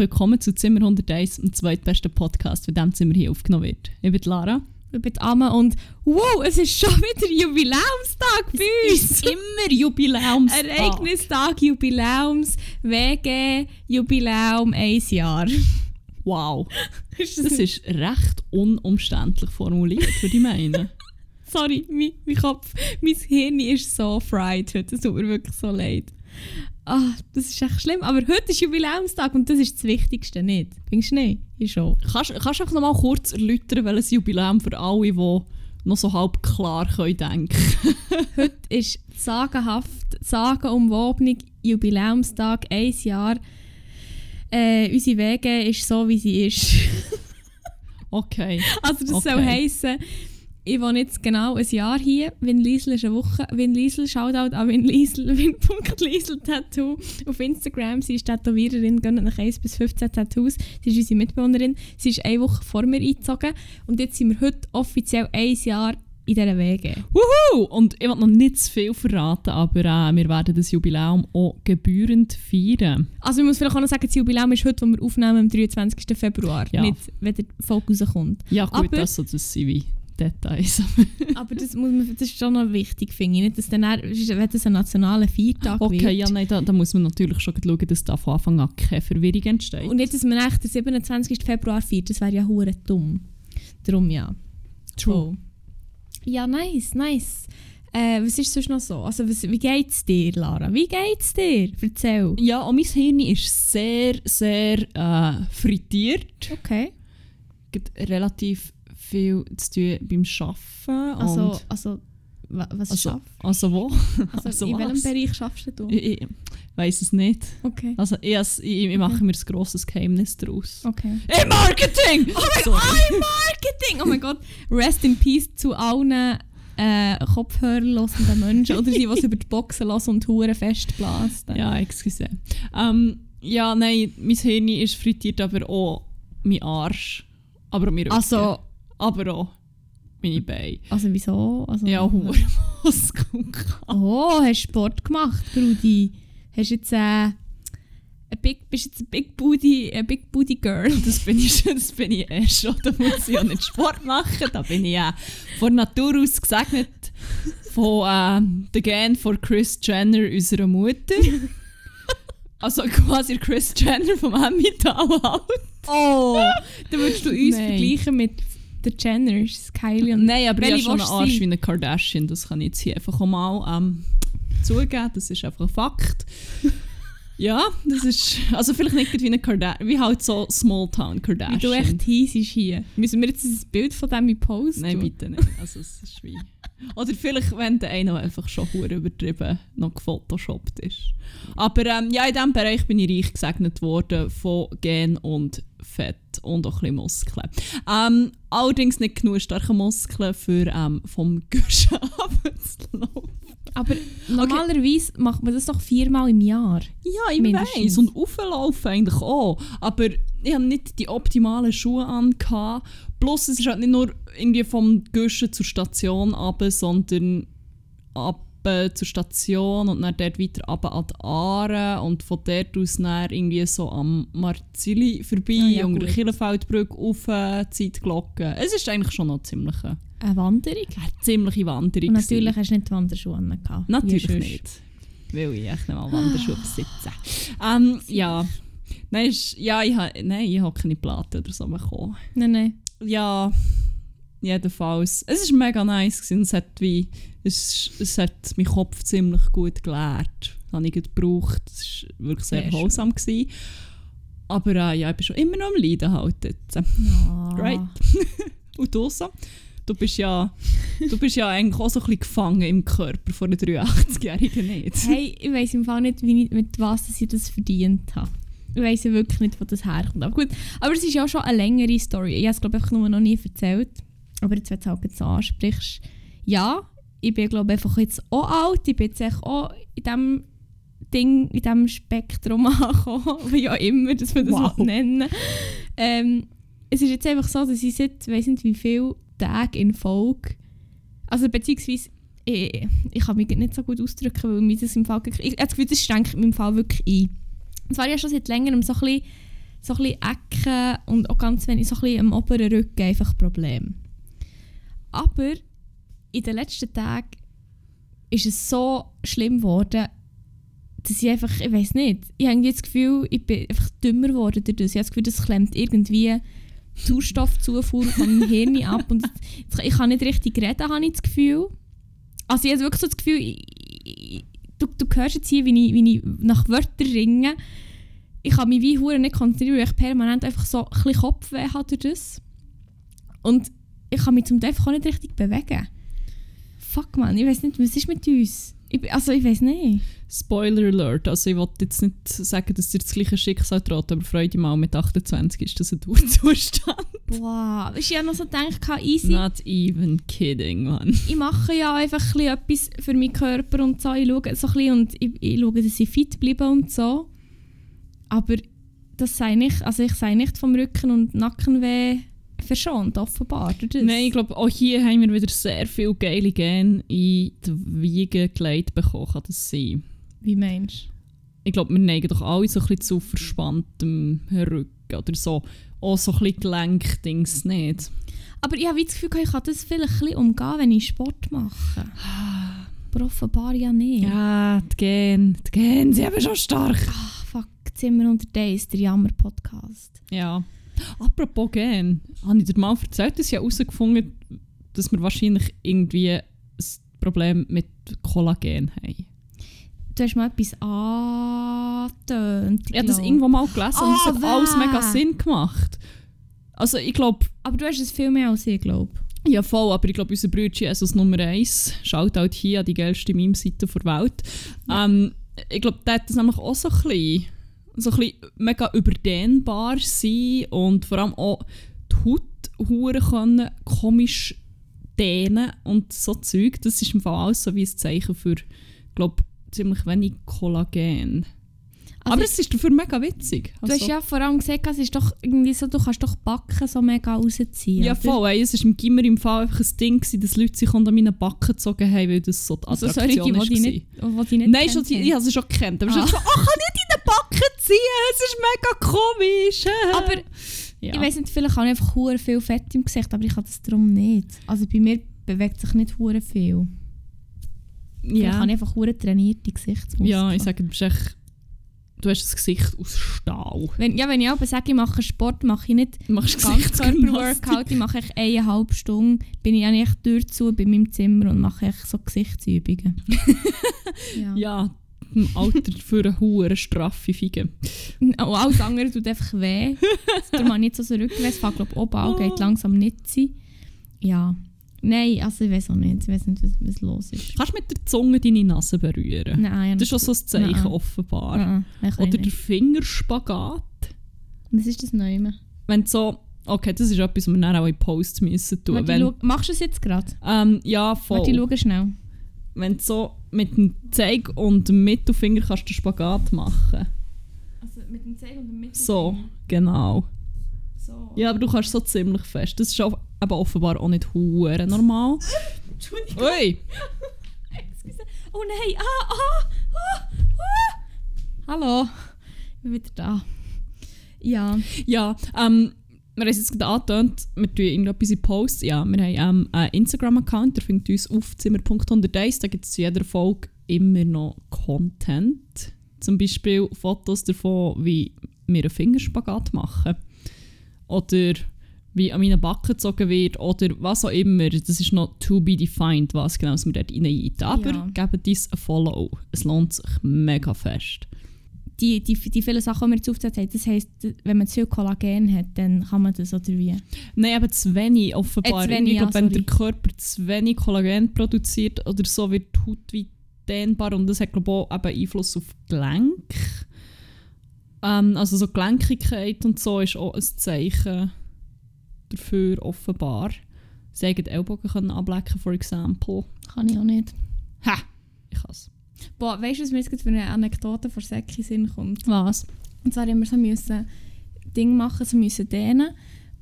Willkommen zu Zimmer 101, dem zweitbesten Podcast, für dem Zimmer hier aufgenommen wird. Ich bin Lara. Ich bin Amma und wow, es ist schon wieder Jubiläumstag bei uns. Es ist immer Jubiläumstag. Ereignistag, Jubiläums, WG, Jubiläum, ein Jahr. Wow. das ist recht unumständlich formuliert, würde ich meinen. Sorry, mein, mein Kopf, mein Hirn ist so fried heute. Es tut mir wirklich so leid. Ah, das ist echt schlimm. Aber heute ist Jubiläumstag und das ist das Wichtigste, nicht? Findest du nicht? Ich schon. Kannst, kannst du einfach noch mal kurz erläutern, welches Jubiläum für alle, die noch so halb klar können denken Heute ist sagenhaft, sagenumwogene Jubiläumstag, ein Jahr. Äh, unsere Wege ist so, wie sie ist. Okay. Also das Okay. soll heissen, ich wohne jetzt genau ein Jahr hier. Win Liesel ist eine Woche. Win Liesel, Shoutout an Win Liesel, Win.Liesel Tattoo auf Instagram. Sie ist Tätowiererin, gönnt nach 1 bis 15 Tattoos. Sie ist unsere Mitbewohnerin. Sie ist eine Woche vor mir eingezogen. Und jetzt sind wir heute offiziell ein Jahr in dieser Wege. Wuhu! Und ich will noch nicht zu viel verraten, aber äh, wir werden das Jubiläum auch gebührend feiern. Also ich muss vielleicht auch noch sagen, das Jubiläum ist heute, wo wir aufnehmen, am 23. Februar. Ja. Nicht, wenn der Folge rauskommt. Ja gut, Aber- das, so, das wie Details. Aber das, muss man, das ist schon noch wichtig, finde ich. Nicht, dass dann, wenn das ein nationaler Feiertag wird. Okay, ja, nein, da, da muss man natürlich schon schauen, dass da von Anfang an keine Verwirrung entsteht. Und nicht, dass man echt den 27. Februar feiert, das wäre ja hure dumm. Darum ja. True. Oh. Ja, nice, nice. Äh, was ist sonst noch so? Also, was, wie geht's dir, Lara? Wie geht's dir? Erzähl. Ja, und mein Hirn ist sehr, sehr äh, frittiert. Okay. relativ viel zu tun beim Arbeiten. Also, also wa- was also, schaffst also wo? also, also In welchem was? Bereich schaffst du? Ich, ich weiß es nicht. Okay. Also ich, ich, ich mache mir ein grosses Geheimnis daraus. Okay. Im Marketing! Oh mein. Gott, oh, Marketing! Oh mein Gott. Rest in Peace zu allen äh, Kopfhörerlosenden Menschen oder die, die über die Boxen lassen und Huren festblasen. Ja, excuse. Ähm, ja, nein, mein Hirn ist frittiert, aber auch mein Arsch. Aber auch mein Rücken. Also, Aber auch meine Beine. also wieso? Also, Ja, hoher Muskeln. Oh, hast du Sport gemacht, Brudi? Hast jetzt äh, ein Big, bist jetzt ein Big Booty, ein Big Booty Girl? Das bin ich schon, das bin ich eh schon. Da muss ich ja nicht Sport machen. Da bin ich ja von Natur aus gesegnet von ähm, der Gen von Chris Jenner, unserer Mutter. Also quasi Chris Jenner vom Emmental halt. Oh! Dann würdest du uns Nein. vergleichen mit den Jenners, Kylie und... Nein, aber ich habe schon einen Arsch sein? wie eine Kardashian. Das kann ich jetzt hier einfach mal ähm, zugeben. Das ist einfach ein Fakt. Ja, das ist... Also vielleicht nicht wie eine Kardashian, wie halt so Small-Town Wie Kardashian. du echt ist hier. Müssen wir jetzt ein Bild von dem posten? Nein, bitte nicht. Also es ist wie... Oder vielleicht, wenn der eine einfach schon hure übertrieben noch gefotoshoppt ist. Aber ähm, ja, in diesem Bereich bin ich reich gesegnet worden von Gen und Fett und auch ein bisschen Muskeln. Ähm, allerdings nicht genug starke Muskeln für ähm, vom Guschen abzulaufen. Aber normalerweise macht man das doch viermal im Jahr. Ja, ich Mindestens. weiss. Und auflaufen eigentlich auch. Aber ich habe nicht die optimalen Schuhe an. Plus, es ist halt nicht nur irgendwie vom Guschen zur Station ab, sondern ab äh, zur Station und dann dort weiter ab an die Aare und von dort aus dann irgendwie so am Marzili vorbei, Ah ja, unter der. Kirchenfeldbrücke auf äh, die Zeitglocke. Es ist eigentlich schon noch ziemlich eine, Wanderung. eine ziemliche Wanderung. Und natürlich gewesen. hast du nicht Wanderschuhe an. Natürlich nicht. Weil ich echt nicht mal Wanderschuhe besitze. Ähm, ja. Nein, ist, ja, ich habe habe keine Platte oder so bekommen. Nein, nein. Ja, jedenfalls. Es war mega nice. Gewesen. Es hat, wie, es, es hat meinen Kopf ziemlich gut geleert. Das habe ich gebraucht. Es war wirklich sehr. Gewesen. Aber äh, ja, ich bin schon immer noch am Leiden halt jetzt. Ja. Right. Und du so? Du bist ja, du bist ja eigentlich auch so ein bisschen gefangen im Körper von einer 83-Jährigen nicht. Hey, ich weiß im Fall nicht, ich, mit was ich das verdient habe. Ich weiß ja wirklich nicht, wo das herkommt. Aber gut, aber es ist ja schon eine längere Story. Ich habe es glaube ich nur noch nie erzählt. Aber jetzt, wenn du es halt jetzt ansprichst. Ja, ich bin glaube ich einfach jetzt auch alt. Ich bin jetzt auch in diesem Ding, in diesem Spektrum angekommen. Wie auch immer, dass man das Wow. nennen ähm, Es ist jetzt einfach so, dass ich seit, weiß nicht wie viele Tage in Folge, also beziehungsweise ich, ich kann mich nicht so gut ausdrücken, weil mir das im Fall, ich, ich habe das Gefühl, das schränkt mich im Fall wirklich ein. Und zwar ja schon seit längerem so ein bisschen, so ein bisschen Ecken und auch ganz wenig so ein bisschen am oberen Rücken einfach Problem. Aber in den letzten Tagen ist es so schlimm geworden, dass ich einfach, ich weiß nicht, ich habe irgendwie das Gefühl, ich bin einfach dümmer geworden durch das. Ich habe das Gefühl, das klemmt irgendwie Sauerstoffzufuhr meinem Hirn ab und ich kann nicht richtig reden, habe ich das Gefühl. Also ich habe wirklich so das Gefühl, ich, ich, du, du hörst jetzt hier, wie ich, wie ich nach Wörtern ringe. Ich kann mich wie hure nicht konzentrieren, weil ich permanent einfach so ein bisschen Kopfweh habe durch das. Und ich kann mich zum Teil einfach auch nicht richtig bewegen. Fuck man, ich weiß nicht, was ist mit uns? Ich, also ich weiß nicht. Spoiler Alert, also ich wollte jetzt nicht sagen, dass dir das gleiche Schicksal droht, aber Freude mal mit 28 ist das ein Dauerzustand. Boah, ich ja noch so gedacht, easy. Not even kidding, man. Ich mache ja einfach ein etwas für meinen Körper und so. Ich schaue so ein bisschen und ich, ich schaue, dass ich fit bleibe und so. Aber das sei nicht, also ich sei nicht vom Rücken und Nackenweh verschont, offenbar. Nein, ich glaube, auch hier haben wir wieder sehr viele geile Gene in die Wiege gelegt bekommen. Kann das sein? Wie meinst du? Ich glaube, wir neigen doch alle so ein bisschen zu verspanntem Rücken oder so. Auch so ein bisschen Gelenkdings nicht. Aber ich habe das Gefühl, ich kann das vielleicht ein bisschen umgehen, wenn ich Sport mache. Aber offenbar ja nicht. Ja, die Gene, die Gene, sie haben schon stark. Ach, fuck, Zimmer unter Days, der Jammer-Podcast. Ja. Apropos Gen, habe ich dir mal erzählt, dass ich herausgefunden habe, dass wir wahrscheinlich irgendwie ein Problem mit Kollagen haben. Du hast mal etwas angetönt. Ich habe das irgendwo mal gelesen ah, und es hat alles mega Sinn gemacht. Also ich glaube... Aber du hast es viel mehr als ich, glaube ja, voll, aber ich glaube, unser Bruder Jesus Nummer 1 schaut halt hier an die geilste Meme-Seite der Welt. Ja. Ähm, ich glaube, der hat das nämlich auch so ein bisschen so ein bisschen mega überdehnbar sein und vor allem auch die Haut hure können komisch dehnen und so Zeug. Das ist im Fall alles so wie ein Zeichen für, glaube ziemlich wenig Kollagen. Also aber es ist dafür mega witzig. Also, du hast ja vor allem gesagt, es ist doch irgendwie so, du kannst doch Backen so mega rausziehen. Ja, voll. Ey, es war im Gimmer im Fall einfach ein Ding, gewesen, dass Leute sich unter meinen Backen gezogen haben, weil das so die also, Attraktion also, sorry, die, die, nicht, die nicht Nein, schon, ich habe sie schon gekannt. Aber ah. so, oh, kann deine Backen ziehen, es ist mega komisch. aber ja. ich weiß nicht, vielleicht habe ich einfach hure viel Fett im Gesicht, aber ich habe das darum nicht. Also bei mir bewegt sich nicht hure viel. Ja. Ich habe einfach hure trainierte Gesichtsmuskeln. Ja, ich sage, du bist echt du hast das Gesicht aus Stahl. Wenn, ja, wenn ich aber sage, ich mache Sport, mache ich nicht Machst Ganzkörper-Workout, ich mache ich eine halbe Stunde, bin ich eigentlich durch bei meinem Zimmer und mache ich so Gesichtsübungen. ja. ja, im Alter für eine hohe straffe Fiege. Und alles andere tut einfach weh. Habe ich nicht so zurückgewesen. Es fängt glaube ich oben an, geht langsam nicht sein. Ja. Nein, also ich weiß auch nicht. Ich weiß nicht, was, was los ist. Kannst du mit der Zunge deine Nase berühren? Nein. Das ist schon so ein Zeichen Nein. offenbar. Nein, Oder der Fingerspagat. Was ist das Neue? Wenn so... Okay, das ist etwas, was wir dann auch in Posts müssen tun. Wenn, machst du es jetzt gerade? Ähm, ja, voll. Warte, schau schnell. Wenn du so mit dem Zeig und dem Mittelfinger kannst du Spagat machen. Also mit dem Zeig und dem Mittelfinger? So, genau. So. Ja, aber du kannst so ziemlich fest. Das ist auch, aber offenbar auch nicht hure normal. Entschuldigung. Ui. oh nein. Ah, ah, ah, ah. Hallo. Ich bin wieder da. Ja. Ja, ähm, wir haben es jetzt gerade angetönt, wir tun irgendetwas in Posts. Ja, wir haben ähm, einen Instagram-Account, der findet uns auf zimmer.101. Da gibt es zu jeder Folge immer noch Content. Zum Beispiel Fotos davon, wie wir einen Fingerspagat machen oder wie an meinen Backen gezogen wird oder was auch immer. Das ist noch to be defined, was genau wir dort rein Aber ja. gebt uns ein Follow. Es lohnt sich mega fest. Die, die, die vielen Sachen, die wir jetzt aufgezählt haben, das heisst, wenn man zu viel Kollagen hat, dann kann man das oder wie? Nein, aber zu wenig offenbar. Äh, zu wenig, ich glaube, ja, wenn der Körper zu wenig Kollagen produziert oder so, wird die Haut wie dehnbar und das hat glaube ich auch Einfluss auf Gelenk. Ähm, also so Gelenkigkeit und so ist auch ein Zeichen dafür offenbar. Sie die Ellbogen können ablecken, for example. Kann ich auch nicht. Ha! Ich kann es. Boah, weißt du, was mir jetzt für eine Anekdote von Säcki Sinn kommt? Was? Und zwar immer so müssen Ding machen, so müssen dehnen.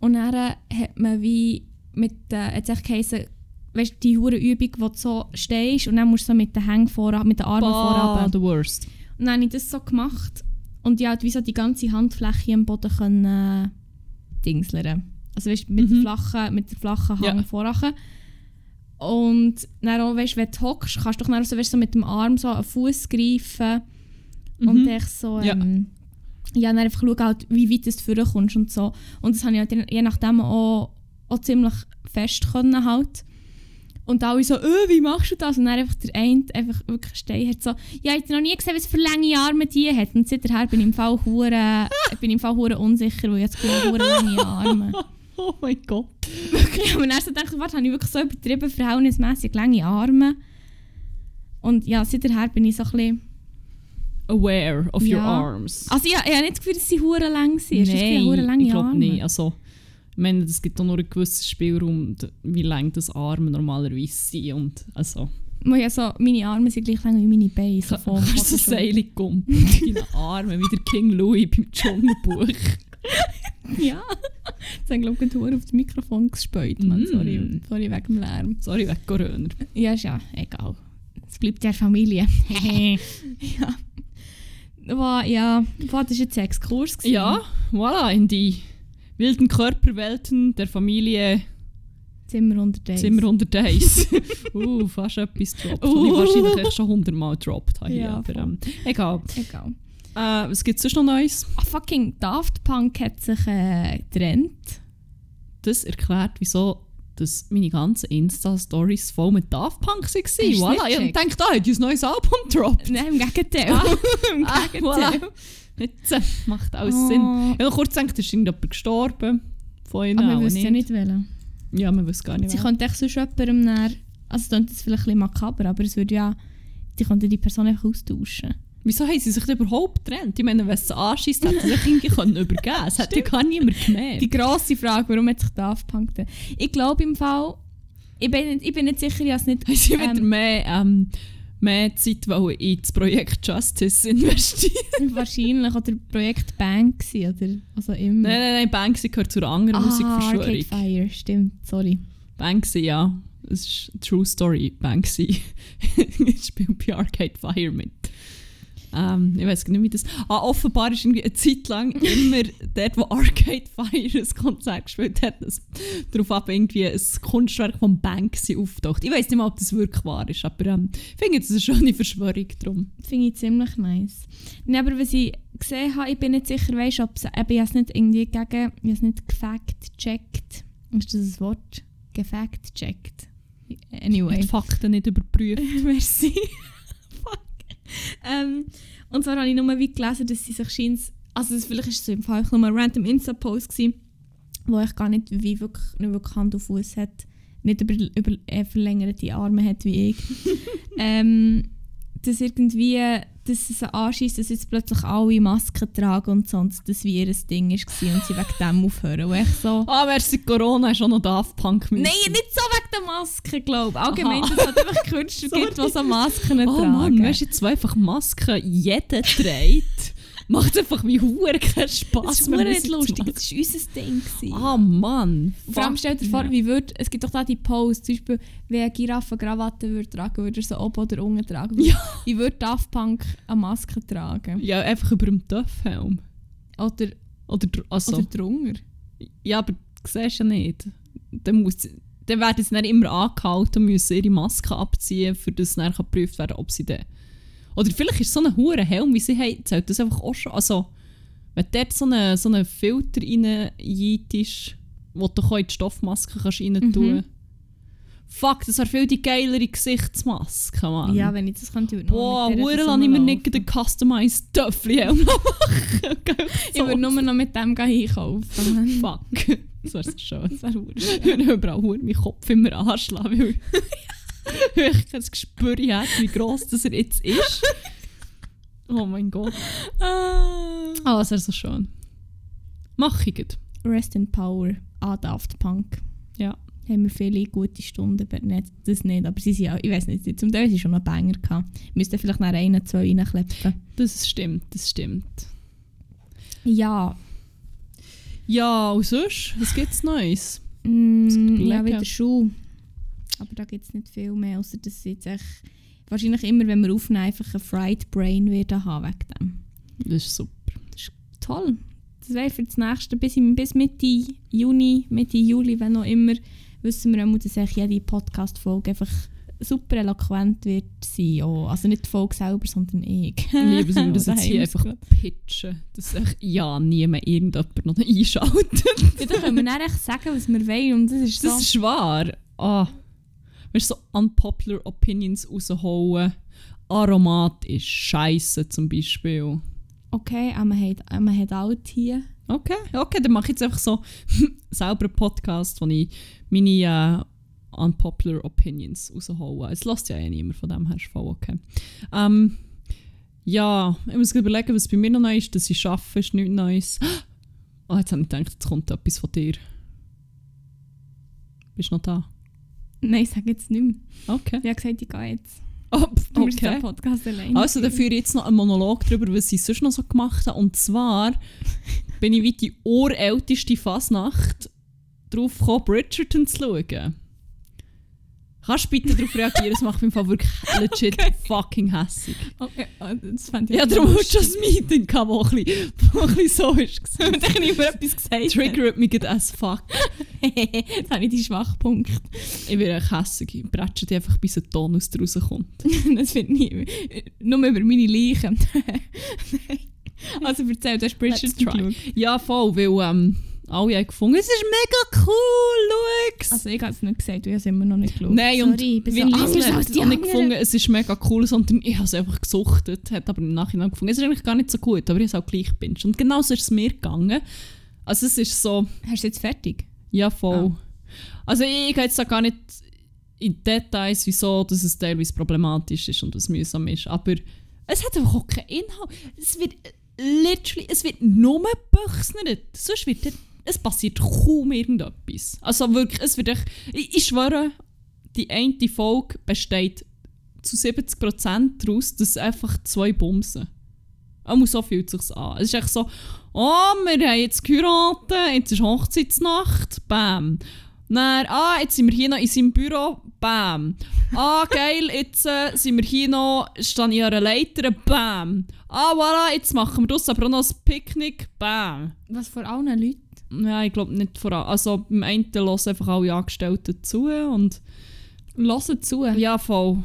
Und dann hat man wie mit der, jetzt echt geheißen, weißt du, die hure Übung, wo du so stehst und dann musst du so mit den Händen vorab, mit den Armen vorab. the worst. Und dann habe ich das so gemacht Und ja, wie so die ganze Handfläche am Boden können äh, dingslern. Also weißt, mit, Mhm. flachen, mit der flachen Hang Ja. vorne. Und dann auch, weißt, wenn du hockst, kannst du doch dann so, weißt, so mit dem Arm so einen Fuß greifen und Mhm. echt so... Ja. Ähm, ja, dann einfach schauen, halt, wie weit du vorkommst und so. Und das habe ich halt je nachdem auch, auch ziemlich fest können halt. Und alle so, äh, wie machst du das? Und dann einfach der eine einfach wirklich stehen hat so, ja, ich habe noch nie gesehen, was für lange Arme die hat. Und seither bin ich im Fall hure, bin ich im Fall hure unsicher, weil ich jetzt hure lange Arme. Oh mein Gott. Ich habe mir dann so gedacht, warte, habe ich wirklich so übertrieben verhältnismäßig lange Arme? Und ja, seither bin ich so ein bisschen... Aware of your Ja. arms. Also ich, ich habe nicht das Gefühl, dass sie hure lang sind. Nein, ich glaube nicht. Also, ich meine, es gibt auch nur einen gewissen Spielraum, wie lang das Arme normalerweise sind. Und also, ja so, meine Arme sind gleich lang wie meine Beine. So vom so. Seilig mit deinen Armen, wie der King Louis beim Dschungelbuch. Ja. Jetzt haben glaube ich gerade auf das Mikrofon gespäut. Mann. Mm. Sorry, sorry wegen dem Lärm. Sorry, weg Corona. Ja, ist ja egal. Es bleibt ja Familie. ja. Wow, ja, wow, das war jetzt ein Exkurs. gewesen. Ja, voilà, in die wilden Körperwelten der Familie Zimmer unter Days. Zimmer unter Days. uh, fast etwas gedroppt. Uh. ich wahrscheinlich schon hundertmal gedroppt habe. hier, Ja, aber ähm, egal. Egal. Äh, was gibt es sonst noch Neues? Ah, fucking Daft Punk hat sich äh, getrennt. Das erklärt, wieso dass meine ganzen Insta-Stories voll mit Daft Punk waren. Voilà, ich dachte, da hat ein neues Album gedroppt. Nein, im Gegenteil. Ah. Im Ah, Gegenteil. voilà. Jetzt äh, macht alles Oh. Sinn. Ich habe kurz gedacht, ist irgendjemand gestorben. Von ihnen Aber auch wir wissen ja nicht wollen. Ja, man weiß gar nicht. Sie wer. könnte echt sonst jemandem näher. Also, es klingt jetzt vielleicht ein bisschen makaber, aber es würde ja. Die könnte die Person einfach austauschen. Wieso haben sie sich denn überhaupt getrennt? Ich meine, wenn es anschießt, hätte sie sich irgendwie können übergeben Es hätte ja gar niemand gemerkt. Die grosse Frage, warum hat sich Daft Punk? Ich glaube im Fall. Ich bin, nicht, ich bin nicht sicher, ich habe es nicht. Haben sie wieder ähm, mehr, ähm, mehr Zeit in das Projekt Justice investieren wahrscheinlich. Oder Projekt Bank gewesen, oder also immer. Nein, nein, nein, Banksy gehört zu einer anderen ah, Arcade Musikverschwörung. Fire, stimmt, sorry. Banksy, ja. Das ist eine True Story. Banksy spielt bei Arcade Fire mit. Ähm, ich weiß nicht, wie das. Ah, offenbar ist irgendwie eine Zeit lang immer dort, wo Arcade Fire ein Konzert gespielt hat, dass darauf ab irgendwie ein Kunstwerk von Banksy auftaucht. Ich weiß nicht mal, ob das wirklich wahr ist, aber ähm, ich finde, ist eine schöne Verschwörung drum. Finde ich ziemlich nice. Nee, aber was ich gesehen habe, ich bin nicht sicher, weißt, ob es. eben, Ich habe es nicht irgendwie gegen. Ich habe es nicht gefact-checkt. Ist das ein Wort? Gefact-checkt. Anyway. Die Fakten nicht überprüft. Merci. Und zwar habe ich nur wie gelesen, dass sie sich scheint. Also, das, vielleicht ist es so im Fall nur ein random Insta-Post, gewesen, wo ich gar nicht, wie wirklich, nicht wirklich Hand und Fuß hat. Nicht über, über äh, verlängerte Arme hat wie ich. ähm, dass irgendwie, dass es anschießt, dass jetzt plötzlich alle Masken tragen und sonst, dass wie ihr Ding war und sie wegen dem aufhören. Wo ich so. Ah, merci Corona ist auch noch Daft Punk mit. Nein, nicht so wegen der Maske, glaube ich. Allgemein, dass es halt einfach Künstler gibt, die so Masken Oh tragen. Mann, weißt du, jetzt, einfach Masken jeder trägt, macht einfach wie Huren keinen Spass Das ist nicht lustig, das war unser Ding. gewesen. machen. Ah Mann. Vor allem stell dir vor, wie würd, es gibt doch da die Pose, zum Beispiel, wenn eine Giraffe eine Krawatte würde tragen, würde er so oben oder unten tragen. Ja. Wie würde Daft Punk eine Maske tragen? Ja, einfach über dem Töpfhelm. Oder, Oder, also, oder drunter? ja, aber du siehst ja nicht. Dann, muss, dann werden sie dann immer angehalten und müssen ihre Maske abziehen, für das dann geprüft werden ob sie dann... Oder vielleicht ist so ein hoher Helm, wie sie haben, zählt das einfach auch schon. Also, wenn du dort so einen so einen Filter reinjeitest, wo du in die Stoffmaske kannst rein tun Mhm. Fuck, das wäre viel die geilere Gesichtsmaske, Mann. Ja, wenn ich das könnte, würde Boah, Huren lasse ich mir nicht den customized Töffli-Helm machen. Ich würde nur noch mit dem einkaufen. Fuck. Das wäre so schön. Das wäre verdammt Ich würde überall Huren meinen Kopf immer anschlagen, weil, weil ich kein Gespür habe, wie gross das er jetzt ist. Oh mein Gott. Ah. Ah, das wäre so schön. Mach ich gut. Rest in Power an Daft Punk. Ja. Haben wir viele gute Stunden, aber nicht, das nicht. Aber sie sind ja, ich weiß nicht, zum Teil sie schon noch Banger gehabt. Müssten vielleicht nach einen, zwei reinkleppen. Das stimmt, das stimmt. Ja, Ja, und sonst? Was gibt's Neues? mm, überlegen. ja wieder Schuh. Aber da gibt es nicht viel mehr, außer dass jetzt echt, wahrscheinlich immer, wenn wir aufnehmen, einfach ein Fried Brain werden haben wegen dem. Das ist super. toll. Das wäre für das nächste, bis, im- bis Mitte Juni, Mitte Juli, wenn auch immer, wissen wir, auch, dass eigentlich jede Podcast-Folge einfach super eloquent wird sein. Auch. Also nicht die Folge selber, sondern ich. Ich liebe es, wenn wir das jetzt hier einfach pitchen. Dass echt ja niemand irgendjemand noch einschaltet. Ja, dann können wir dann echt sagen, was wir wollen. Und das ist so. Das ist wahr. Ah. Weißt du, so unpopular Opinions rausholen. Aromat ist scheiße zum Beispiel. okay, aber man hat, man hat alt hier. Okay, okay, dann mache ich jetzt einfach so selber einen Podcast, wo ich meine äh, unpopular Opinions raushole. Es lässt ja eh niemand von dem her, ist voll okay. Ähm, ja, ich muss überlegen, was bei mir noch neu ist, dass ich arbeite, ist nichts Neues. Oh, jetzt habe ich gedacht, jetzt kommt etwas von dir. Bist du noch da? Nein, ich sage jetzt nicht mehr. Okay. Ich habe gesagt, ich gehe jetzt. Oh, okay. Podcast alleine. Also, ich jetzt noch einen Monolog darüber, was ich sonst noch so gemacht habe. Und zwar bin ich wie die urälteste Fasnacht drauf gekommen, Bridgerton zu schauen. Kannst du bitte darauf reagieren? Das macht mich im Fall wirklich legit fucking hässig. Okay, oh, das fand ich Ja, darum hast du das Meeting gehabt, wo ein bisschen, wo ein bisschen so ist. Und dann habe ich mir etwas gesagt. Triggert mich gerade as fuck. Jetzt habe ich die Schwachpunkte. Ich bin echt hässig. Ich bretsche dich einfach, bis ein Ton aus dir rauskommt. das wird nie. Nur über meine Leichen. Nein. also erzähl, du hast Bridgerton. Ja, voll, weil ähm, alle haben gefunden, es ist mega cool, schau's. Also ich habe es nicht gesagt, du hast es immer noch nicht geschaut. Nein, und Sorry, ich bin so anders hat als es die auch nicht gefunden, es ist mega cool, sondern ich habe es einfach gesuchtet, hat aber im Nachhinein gefunden, es ist eigentlich gar nicht so gut, aber ich habe es auch gleich gebinged. Und genau so ist es mir gegangen. Also es ist so, Hast du es jetzt fertig? ja voll. Also ich, ich gehe jetzt da gar nicht in Details, wieso dass es teilweise problematisch ist und was mühsam ist, aber es hat einfach auch keinen Inhalt. Es wird literally, es wird nur gebüchsnert. Sonst wird es passiert kaum irgendetwas. Also wirklich, es wird echt, ich, ich schwöre, die eine Folge besteht zu 70% daraus, dass einfach zwei Bumsen. Auch so fühlt es sich an. Es ist echt so, oh, wir haben jetzt geheiratet, jetzt ist Hochzeitsnacht, bam. Dann, ah, jetzt sind wir hier noch in seinem Büro, bam. Ah, geil, jetzt äh, sind wir hier noch, stehen in einer Leiter, bam. Ah, voilà, jetzt machen wir das aber auch noch ein Picknick, bam. Was vor allen Leuten? Ja, ich glaube nicht vor allem. Also beim einen hören einfach alle Angestellten zu und Hören zu. ja, voll.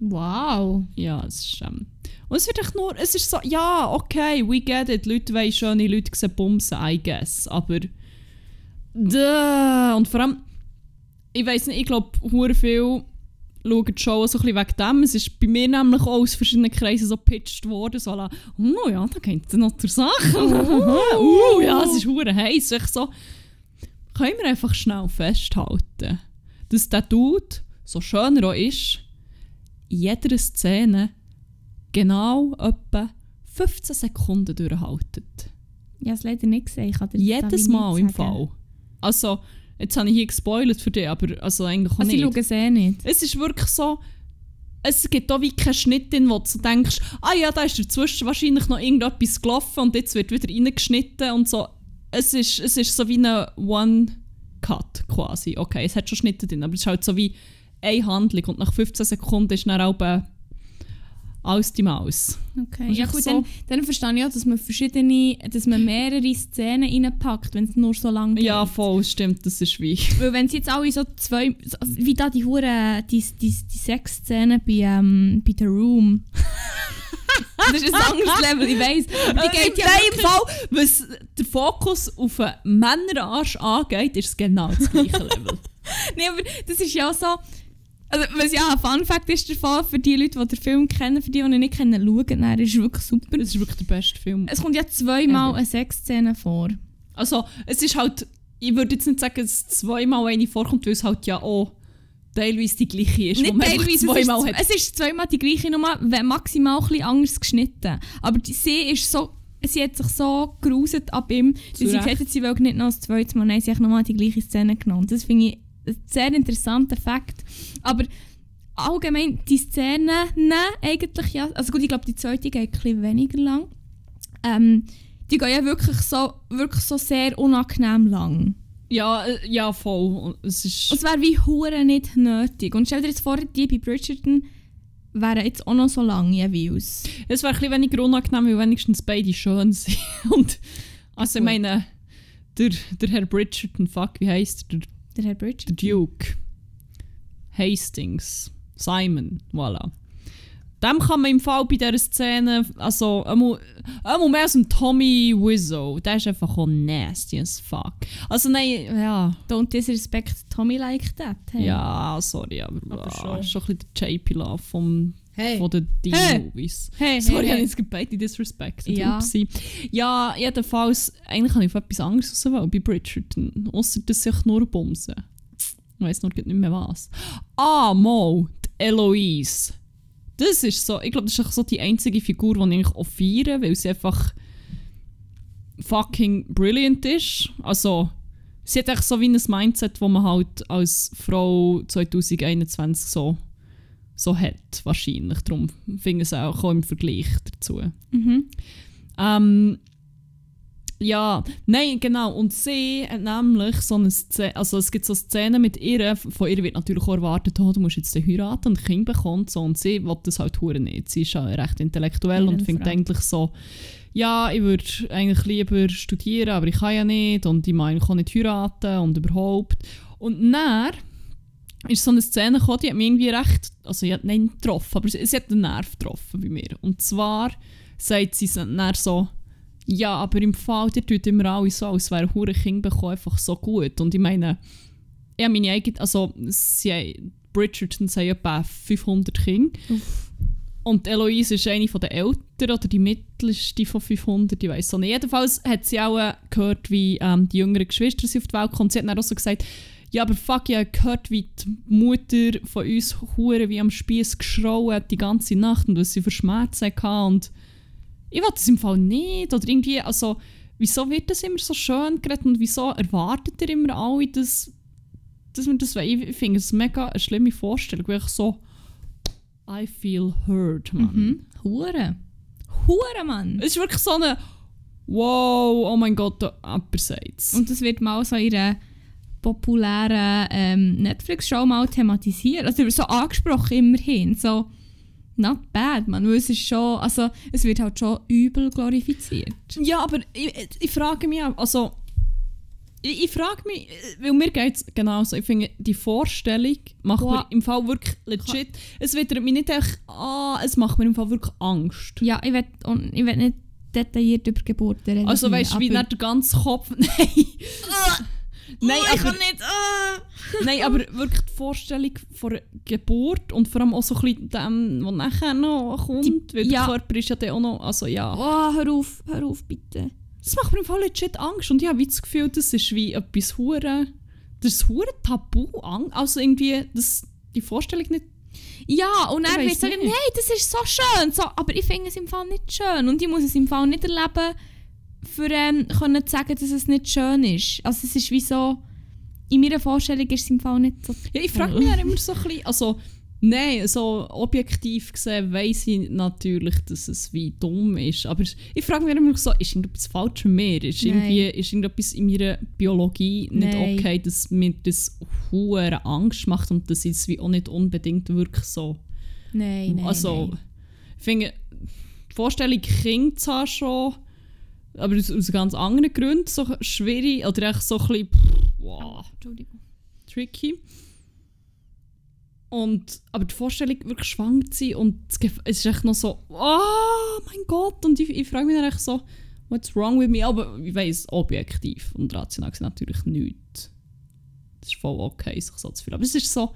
Wow. Ja, es ist. Ähm, und es wird echt nur. Es ist so, ja, okay, we get it. Leute wollen schöne Leute sehen bumsen, I guess. Aber. Duh. Und vor allem, ich weiß nicht, ich glaube, hure viel schauen die Show so ein bisschen wegen dem. Es ist bei mir nämlich auch aus verschiedenen Kreisen so gepitcht worden. So, la, oh ja, da geht es noch zur Sache. uh, ja, es ist hure heiß. Ich so, können wir einfach schnell festhalten, dass der Dude, so schön er auch ist, in jeder Szene genau etwa 15 Sekunden durchhaltet. Ich habe es leider nicht gesehen. Ich kann Jedes Mal im. Fall. Also, jetzt habe ich hier gespoilert für dich, aber also eigentlich auch Also ich nicht. schaue es eh nicht. Es ist wirklich so, es gibt auch wie keinen Schnitt drin, wo du denkst, ah ja, da ist dazwischen wahrscheinlich noch irgendetwas gelaufen und jetzt wird wieder reingeschnitten und so. Es ist, es ist so wie ein One-Cut quasi. Okay, es hat schon Schnitte drin, aber es ist halt so wie eine Handlung und nach 15 Sekunden ist dann auch äh, alles die Maus. Okay. Ja, gut, so- dann, dann verstehe ich auch, dass man verschiedene, dass man mehrere Szenen reinpackt, wenn es nur so lang geht. Ja, voll, stimmt, das ist wie. Weil wenn sie jetzt alle so zwei, so, wie da die Hure, die, die, die Sexszene bei, ähm, bei The Room. das ist ein anderes Level, ich weiss. Aber die geht ja Äh, im Fall, was der Fokus auf einen Männerarsch angeht, ist es genau das gleiche Level. Nee, aber das ist ja so. Also, was ja Fun Fact ist davon, für die Leute, die den Film kennen, für die, die ihn nicht kennen, schauen, dann ist es wirklich super. Das ist wirklich der beste Film. Es kommt ja zweimal Ever. eine Sexszene vor. Also, es ist halt, ich würde jetzt nicht sagen, dass es zweimal eine vorkommt, weil es halt ja auch teilweise die gleiche ist, Nicht teilweise, zweimal es, ist, es ist zweimal die gleiche Nummer, wenn maximal ein bisschen anders geschnitten. Aber die, sie ist so, sie hat sich so gruselt ab ihm, dass sie gesagt hat, sie will nicht noch das zweite Mal, nein, sie hat nochmal die gleiche Szene genommen. Das finde ich ein sehr interessanter Fakt. Aber allgemein, die Szenen, nein, eigentlich ja, also gut, ich glaube, die zweite geht ein bisschen weniger lang. Ähm, die gehen ja wirklich so, wirklich so sehr unangenehm lang. Ja, äh, ja, voll. Es ist, es wäre wie Hure nicht nötig. Und stell dir jetzt vor, die bei Bridgerton wären jetzt auch noch so lang jeweils. es wäre ein bisschen weniger unangenehm, weil wenigstens beide schön sind. Und Also ich meine, der, der Herr Bridgerton, fuck, wie heisst der? Der Herr Bridge. Der Duke. Hastings. Simon, voilà. Dem kann man im Fall bei dieser Szene, also einmal, einmal mehr als ein Tommy Wiseau, der ist einfach auch nasty as fuck. Also nein, ja, Don't disrespect Tommy like that. Hey. ja, sorry, aber, Aber ah, schon. schon ein bisschen der JP Love vom, Hey. von den Hey. D-Movies. Hey, Sorry, hey, ich habe hey. jetzt gerade beide disrespected. Ja. Upsi. Ja, jedenfalls, eigentlich habe ich auf etwas anderes rausgewählt bei Bridgerton. Außer dass sich nur bumsen. Ich weiss nur nicht mehr was. Ah, Mo, die Eloise. Das ist so, ich glaube, das ist so die einzige Figur, die ich eigentlich auch feiere, weil sie einfach fucking brilliant ist. Also, sie hat echt so wie ein Mindset, das man halt als Frau 2021 so, so hat, wahrscheinlich. Darum finde ich es auch, auch im Vergleich dazu. Mhm. Ähm, ja, nein, genau. Und sie hat nämlich so eine Szene, also es gibt so Szenen mit ihr, von ihr wird natürlich auch erwartet, oh, du musst jetzt heiraten und ein Kind bekommen, so, und sie will das halt hure nicht. Sie ist ja recht intellektuell und Ehrenfrau. findet eigentlich so, ja, ich würde eigentlich lieber studieren, aber ich kann ja nicht und ich meine, ich kann nicht heiraten und überhaupt. Und dann ist so eine Szene gekommen, die hat mich irgendwie recht, also hat nicht getroffen, aber sie, sie hat einen Nerv getroffen bei mir. Und zwar sagt sie so- dann so, ja, aber im Fall, die tut immer alle so, als wäre hure Kind bekommen einfach so gut. Und ich meine, habe meine eigene, also sie Bridgerton haben etwa 500 Kinder. Und Eloise ist eine von den Älteren oder die mittelste von 500, ich weiß so nicht. Jedenfalls hat sie auch äh, gehört, wie ähm, die jüngeren Geschwister sind auf die Welt kommen. Sie hat dann auch so gesagt, ja, aber fuck, ich habe gehört, wie die Mutter von uns hure wie am Spieß geschrauen hat die ganze Nacht und was sie für Schmerzen hatte. Und ich will das im Fall nicht. Oder irgendwie, also, wieso wird das immer so schön geredet und wieso erwartet ihr immer alle, dass, dass wir das wollen? Ich finde es mega eine schlimme Vorstellung, weil ich so I feel heard, man. Mhm. Hure. Hure, Mann. Es ist wirklich so eine Wow, oh mein Gott, sagt's. Und das wird mal so einer populären ähm, Netflix-Show mal thematisiert. Also so angesprochen immerhin. So, not bad, man. Weil es ist schon, also es wird halt schon übel glorifiziert. Ja, aber ich, ich frage mich auch, also ich, ich frage mich, weil mir geht es genauso. Ich finde, die Vorstellung macht Wow. mir im Fall wirklich legit. Es wird mir nicht echt, ah, es macht mir im Fall wirklich Angst. Ja, ich will, und ich will nicht detailliert über Geburten reden. Also weißt du, wie nicht der ganze Kopf. Nein! Nein, oh, ich aber, kann nicht. ah. nein, aber wirklich die Vorstellung von Geburt und vor allem auch so ein bisschen dem, was nachher noch kommt, weil ja. der Körper ist ja dann auch noch, also ja. Oh, hör auf, hör auf, bitte. Das macht mir im Fall legit Angst und ich habe das Gefühl, das ist wie etwas hure, das ist hure Tabu, also irgendwie, das, die Vorstellung nicht, Ja, und er wird sagen, nein, das ist so schön. So, aber ich finde es im Fall nicht schön. Und ich muss es im Fall nicht erleben, für ähm, können zu sagen, dass es nicht schön ist. Also es ist wie so, in meiner Vorstellung ist es im Fall nicht so ja, ich frage mich ja immer so ein bisschen, also nein, so objektiv gesehen weiss ich natürlich, dass es wie dumm ist, aber ich frage mich immer so, ist irgendetwas falsch mit mir? Ist, Nein. irgendwie, ist irgendetwas in meiner Biologie nicht Nein. okay, dass mir das hure Angst macht und dass ich es wie auch nicht unbedingt wirklich so Nein, nein, also, nein. ich finde, die Vorstellung Kind zwar schon, aber aus, aus ganz anderen Gründen so schwierig oder echt so ein bisschen wow, Entschuldigung. tricky. Und, aber die Vorstellung, wirklich schwanger zu sein und es ist echt noch so, oh mein Gott, und ich, ich frage mich dann echt so, what's wrong with me? Aber ich weiß objektiv und rational gesehen natürlich nichts. Das ist voll okay, sich so zu fühlen. Aber es ist so,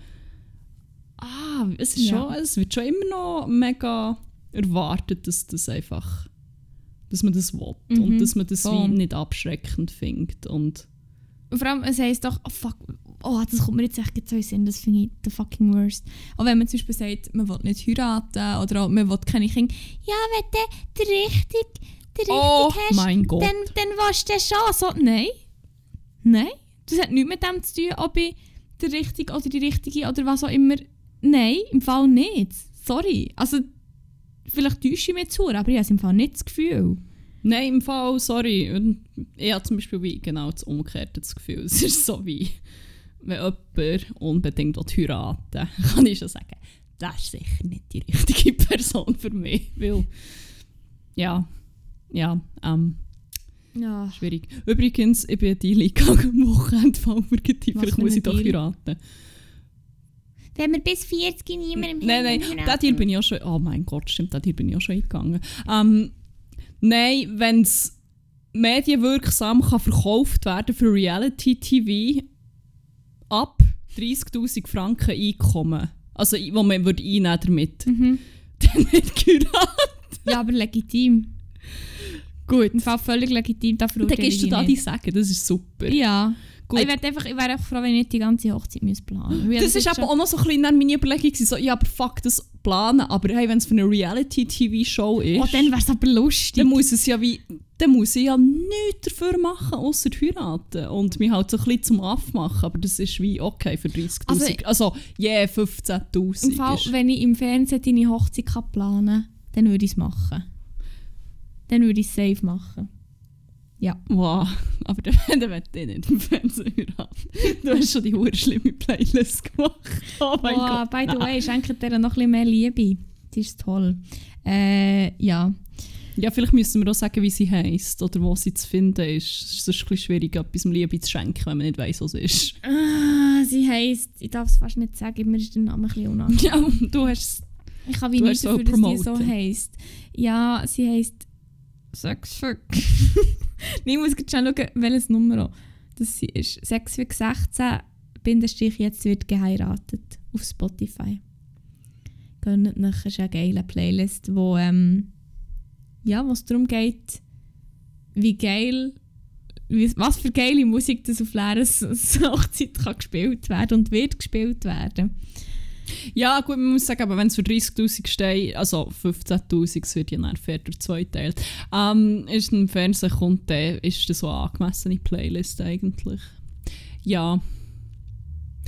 ah, es, ist Ja. schon, es wird schon immer noch mega erwartet, dass das einfach, dass man das will Mhm, und dass man das voll. wie nicht abschreckend findet und vor allem, es heisst doch, oh fuck, oh, das kommt mir jetzt echt so in Sinn, das finde ich the fucking worst. Auch wenn man zum Beispiel sagt, man will nicht heiraten oder auch, man will keine Kinder. Ja, wenn du den richtig, den richtig Oh hast, mein Gott. dann, dann willst du das schon. So, nein. Nein. Das hat nichts mit dem zu tun, ob ich der Richtige oder die Richtige oder was auch immer. Nein, im Fall nicht. Sorry. Also, vielleicht täusche ich mich zu, aber ich habe im Fall nicht das Gefühl. Nein, im Fall, sorry. Ich habe zum Beispiel wie genau das Umgekehrte Gefühl. Es ist so wie, wenn jemand unbedingt will heiraten kann ich schon sagen, das ist sicher nicht die richtige Person für mich. Weil, ja, ja, ähm, Ja. Schwierig. Übrigens, ich bin die gegangen am Wochenende, wir vielleicht muss ich doch Deal? Wenn wir bis 40 niemandem Nein, nein, da Deal bin ich auch schon. Oh mein Gott, stimmt, da Deal bin ich auch schon eingegangen. Ähm, nein, wenn es medienwirksam kann verkauft werden für Reality TV ab 30.000 Franken Einkommen, also wo man würde einnehmen damit, Mhm. dann wird geheiratet. Ja, aber legitim. Gut, Im Fall völlig legitim, da dann verurteile gehst du da nicht. die sagen, das ist super. Ja. Gut. Ich, werd einfach, ich wäre einfach froh, wenn ich nicht die ganze Hochzeit müsste planen müsste. Das ist aber auch noch so ein bisschen meine Überlegung, so, ja, aber fuck, das planen, aber hey, wenn es für eine Reality-TV-Show ist, Oh, dann wäre es aber lustig. dann muss es ja wie, dann muss ich ja nichts dafür machen, außer heiraten und mich halt so ein bisschen zum Aff machen, aber das ist wie okay für 30'000, Also- also, yeah, Im 15'000 Fall, ist, wenn ich im Fernsehen deine Hochzeit kann planen kann, dann würde ich es machen. Dann würde ich es safe machen. Ja. wow, aber dann, dann wird ich nicht im Fernsehen heiraten. Du hast schon die hure schlimme Playlist gemacht, oh mein oh, Gott. by the way, schenkt dir noch ein bisschen mehr Liebe. Das ist toll. Äh, ja. Ja, vielleicht müssen wir auch sagen, wie sie heisst oder wo sie zu finden ist. Es ist ein bisschen schwierig, etwas Liebe zu schenken, wenn man nicht weiss, was es ist. Ah, sie heisst, ich darf es fast nicht sagen, mir ist der Name ein bisschen unangenehm. Ja, du hast Ich kann wie nicht dafür, dass die so heisst. Ja, sie heisst Sexfuck. ich muss jetzt schnell schauen, welches Nummer das ist. Sexfuck 16 Bindestrich jetzt wird geheiratet auf Spotify. Gönnt nach, ist eine geile Playlist, wo ähm, ja, darum geht, wie geil wie, was für geile Musik das auf Lehrers Hochzeit kann gespielt werden und wird gespielt werden. Ja, gut, man muss sagen, aber wenn es für 30'000 steht, also 15'000, es wird ja dann fair durch zwei teilt, ähm, ist kommt, dann ist das so eine angemessene Playlist eigentlich. Ja,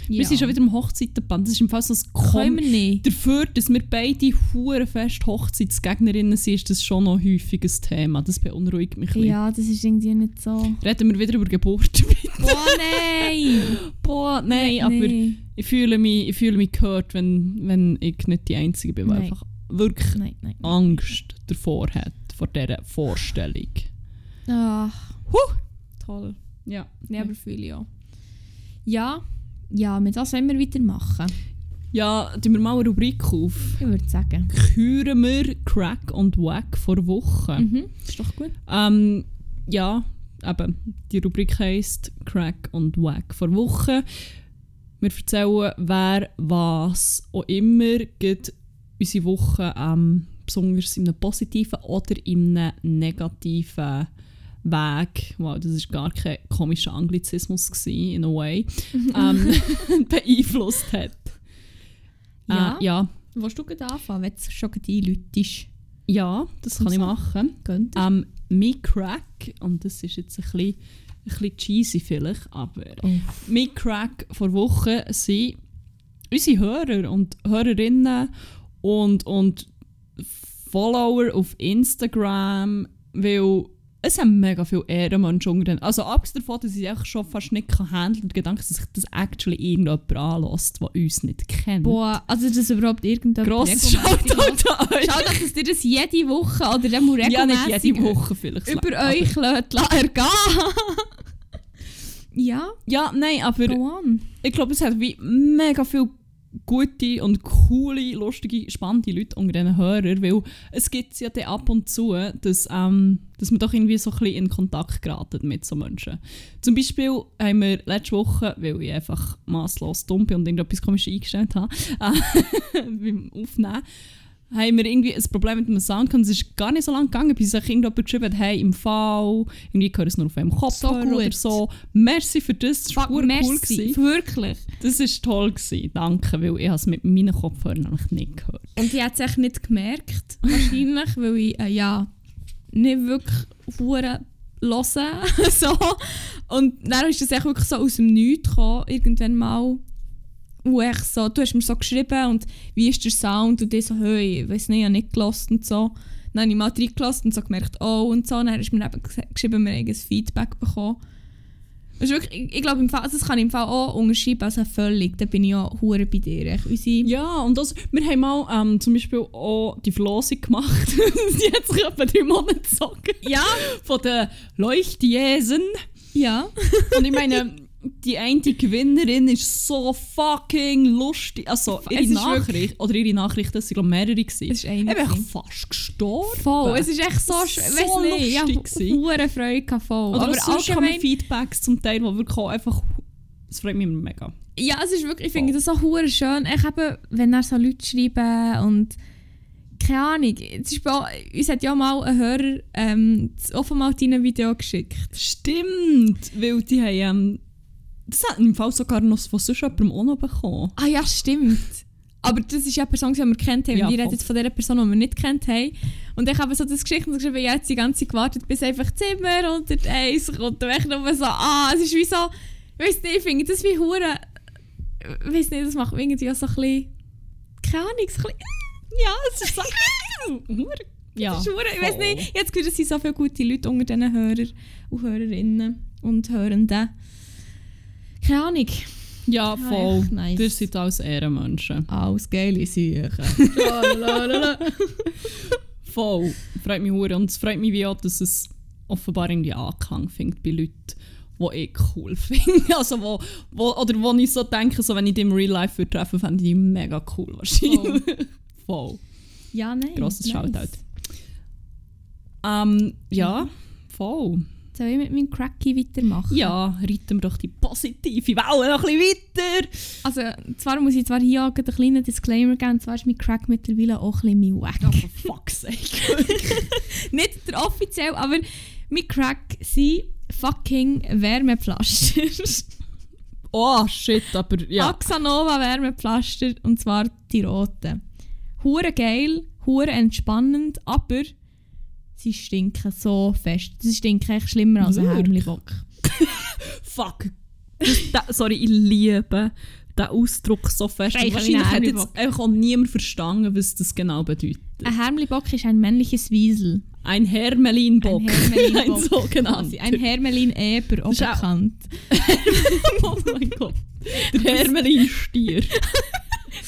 wir sind schon wieder im Hochzeitenband. Das ist im Fall so ein Kom. Dafür, dass wir beide hure fest Hochzeitsgegnerinnen sind, ist das schon noch häufig ein Thema. Das beunruhigt mich ein. Ja, das ist irgendwie nicht so. Reden wir wieder über Geburt. Boah, nein! Boah, nein, aber nee. ich fühle mich, ich fühle mich gehört, wenn, wenn ich nicht die Einzige bin, die Nein. einfach wirklich Nein, nein. nein. Angst davor hat, vor dieser Vorstellung. Ach, Huh! toll. Ja. Ja, aber fühle ich auch. Ja, ja, mit was wollen wir weitermachen? Ja, tun wir mal eine Rubrik auf. Ich würde sagen. Küren wir Crack und Wack vor Wochen. Mhm, ist doch gut. Ähm, ja, eben, die Rubrik heisst Crack und Wack vor Wochen. Wir erzählen, wer was auch immer geht unsere Woche ähm, besonders in einem positiven oder in einem negativen Weg, wow, das ist gar kein komischer Anglizismus gewesen, in a way, ähm, beeinflusst hat. Ja. Äh, ja, Willst du gerade anfangen, wenn du schon einläutest? ja, das kann ich So. machen. Könnt Ähm, mein Crack, und das ist jetzt ein bisschen, ein bisschen cheesy vielleicht, aber Oh. mein Crack vor Wochen sind unsere Hörer und Hörerinnen und, und Follower auf Instagram, weil es haben mega viele Ehrenmenschen den- Also abgesehen davon, dass ich einfach schon fast nicht kann handeln der Gedanke, dass sich das actually irgendjemand anlässt, der uns nicht kennt. Boah, also dass überhaupt irgendjemand Grosses regelmässig Shoutout an euch. Schau, dass ihr das jede Woche oder dann mal Ja, nicht regelmässig jede Woche vielleicht. über aber- euch lässt ergehen. ja, Ja, nein, aber go on. ich glaube, es hat wie mega viele gute und coole, lustige, spannende Leute unter diesen Hörern, weil es gibt ja dann ab und zu, dass, ähm, dass man doch irgendwie so ein bisschen in Kontakt geraten mit so Menschen. Zum Beispiel haben wir letzte Woche, weil ich einfach masslos dumm bin und irgendetwas komisch eingestellt habe, äh, beim Aufnehmen, haben wir irgendwie ein Problem mit dem Sound und es ist gar nicht so lange gegangen, bis sich irgendjemand geschrieben hat, hey, im Fall, irgendwie höre es nur auf einem Kopfhörer gut. oder so. Merci für das, das war cool gewesen. Wirklich. Das war toll, gewesen, danke, weil ich es mit meinen Kopfhörern nämlich nicht gehört. Und ich habe es echt nicht gemerkt, wahrscheinlich, weil ich äh, ja nicht wirklich hure höre. so. Und dann ist das echt wirklich so aus dem Nichts gekommen, irgendwann mal. Ich so, du hast mir so geschrieben und wie ist der Sound und ich so, hey, ich weiß nicht, ich habe nicht gelassen und so. Dann habe ich mal reingelassen und so gemerkt, oh und so. Dann hast du mir eben geschrieben, wir haben ein Feedback bekommen. Das ist wirklich, ich, ich glaube, im Fall, also das kann ich im Fall auch unterschreiben, also völlig. Da bin ich auch hure bei dir. Unsere, Ja, und das, wir haben mal ähm, zum Beispiel auch die Verlosung gemacht. die hat sich etwa drei Monate gezogen. ja, Von den Leuchtjäsen. ja. Und ich meine, die eine Gewinnerin ist so fucking lustig. Also, ihre Nachricht, oder ihre Nachrichten, das waren ich mehrere. gewesen. Es ist eine Ich bin fast gestorben. Voll, es ist echt so, so ich lustig habe gewesen. hure Freude gehabt, voll. Oder aber sonst allgemein, Feedbacks zum Teil, die wirklich einfach... Das freut mich mega. ja, es ist wirklich, ich finde das so hure schön, ich eben, wenn er so Leute schreiben und keine Ahnung, zum Beispiel, uns hat ja mal ein Hörer ähm, das Offenmaltinen-Video geschickt. Stimmt, weil die haben... Ähm, das hat im Fall sogar noch von sonst jemandem auch noch bekommen. Ah ja, stimmt. Aber das ist ja eine Person, die wir kennt haben. Ja, voll. redet jetzt von der Person, die wir nicht kennt haben. Und ich habe so das Geschichte und geschrieben, ja, jetzt die ganze Zeit gewartet, bis einfach Zimmer unter die Eis kommt. Und ich nur so, ah, es ist wie so, ich weiß nicht, ich finde das wie Hure, ich weiß nicht, das macht mich irgendwie auch so ein bisschen, keine Ahnung, so ein bisschen, Ja, es ist so... ja, das ist Hure, ich weiß nicht, jetzt gehört es sind so viele gute Leute unter diesen Hörer und Hörerinnen und Hörenden. Keine Ahnung, Ja, Ja, voll. echt nice. Ihr seid alles Ehrenmenschen. alles geile Sachen. Voll. Freut mich hure Und es freut mich wie auch, dass es offenbar irgendwie Anklang findet bei Leuten, die ich cool finde. Also wo, wo, oder wo ich so denke, so, wenn ich die im Real Life würde treffen fände ich die mega cool wahrscheinlich. Voll. Ja, nein. Grosses nice. Shoutout. Ähm, ja, voll. Soll ich mit meinem Cracky weitermachen? Ja, reiten wir doch die positive Welle noch ein bisschen weiter. Also, zwar muss ich zwar hier auch einen kleinen Disclaimer geben, zwar ist mein Crack mittlerweile auch ein bisschen mein Wack. Oh, for fuck's sake. Nicht der offiziell, aber mein Crack sind fucking Wärmepflaster. oh, shit, aber ja. Axanova Wärmepflaster, und zwar die roten. Hure geil, hure entspannend, aber sie stinken so fest. Sie stinken echt schlimmer als ein Wirklich? Härmlibock. Fuck. Da, sorry, ich liebe den Ausdruck so fest. Und Wahrscheinlich hat jetzt einfach auch niemand verstanden, was das genau bedeutet. Ein Härmlibock ist ein männliches Wiesel. Ein Hermelinbock. Ein Hermelinbock. Ein sogenannter. Ein Hermelin-Eber, auch- bekannt. oh mein Gott. Der Hermelinstier.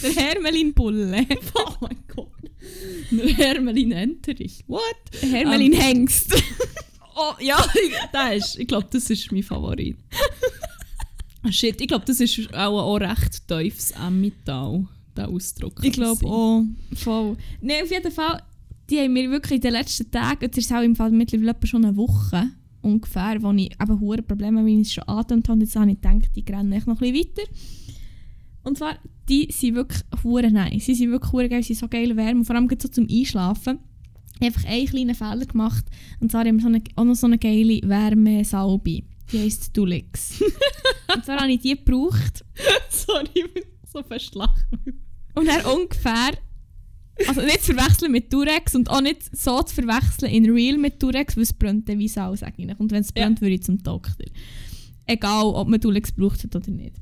Der Hermelin-Bulle. oh mein Gott. Der Hermelin-Enterich. What? Der Hermelin-Hengst. Oh, ja, der ist, ich glaube, das ist mein Favorit. Shit, ich glaube, das ist auch, auch recht tiefes Emmental, der Ausdruck. Ich glaube auch. Voll. Nein, auf jeden Fall, die haben mir wirklich in den letzten Tagen, jetzt ist es auch im Fall mittlerweile schon eine Woche ungefähr, wo ich eben hohe Probleme habe, wie ich es schon angetönt habe. Jetzt habe ich gedacht, die rennen echt noch ein bisschen weiter. Und zwar, die sind wirklich hure nice. Sie sind wirklich hure geil, sie sind so geil Wärme. Und vor allem so zum Einschlafen. Ich habe einfach einen kleinen Fehler gemacht. Und zwar haben wir so eine, auch noch so eine geile Wärmesalbe. Die heisst Dulix. und zwar habe ich die gebraucht. Sorry, ich muss so lachen. Und dann ungefähr, also nicht zu verwechseln mit Durex und auch nicht so zu verwechseln in real mit Durex, weil es brennt wie Sau, sage ich. Und wenn es Ja. brennt, würde ich zum Doktor. Egal, ob man Durex gebraucht hat oder nicht.